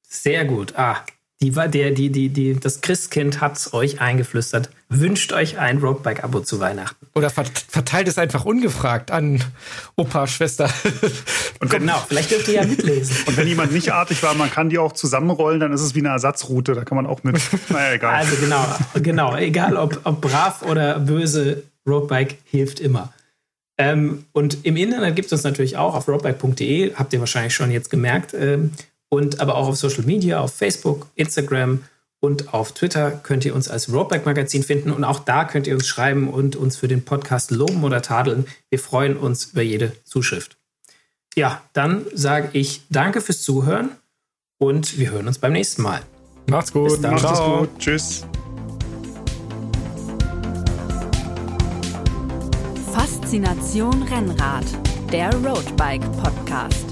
B: Sehr gut. Ah, die, der, die, die, die, das Christkind hat es euch eingeflüstert. Wünscht euch ein Roadbike-Abo zu Weihnachten.
D: Oder verteilt es einfach ungefragt an Opa, Schwester.
B: Und genau, vielleicht dürft ihr ja mitlesen.
C: Und wenn jemand nicht artig war, man kann die auch zusammenrollen, dann ist es wie eine Ersatzroute. Da kann man auch mit.
B: Naja, egal. Also genau, genau. Egal ob, ob brav oder böse, Roadbike hilft immer. Ähm, und im Internet gibt es uns natürlich auch auf roadbike.de, habt ihr wahrscheinlich schon jetzt gemerkt. Ähm, und aber auch auf Social Media, auf Facebook, Instagram und auf Twitter könnt ihr uns als Roadback Magazin finden. Und auch da könnt ihr uns schreiben und uns für den Podcast loben oder tadeln. Wir freuen uns über jede Zuschrift. Ja, dann sage ich danke fürs Zuhören und wir hören uns beim nächsten Mal.
D: Macht's gut. Bis
C: dann. Macht's gut. Tschüss.
A: Faszination Rennrad, der Roadbike Podcast.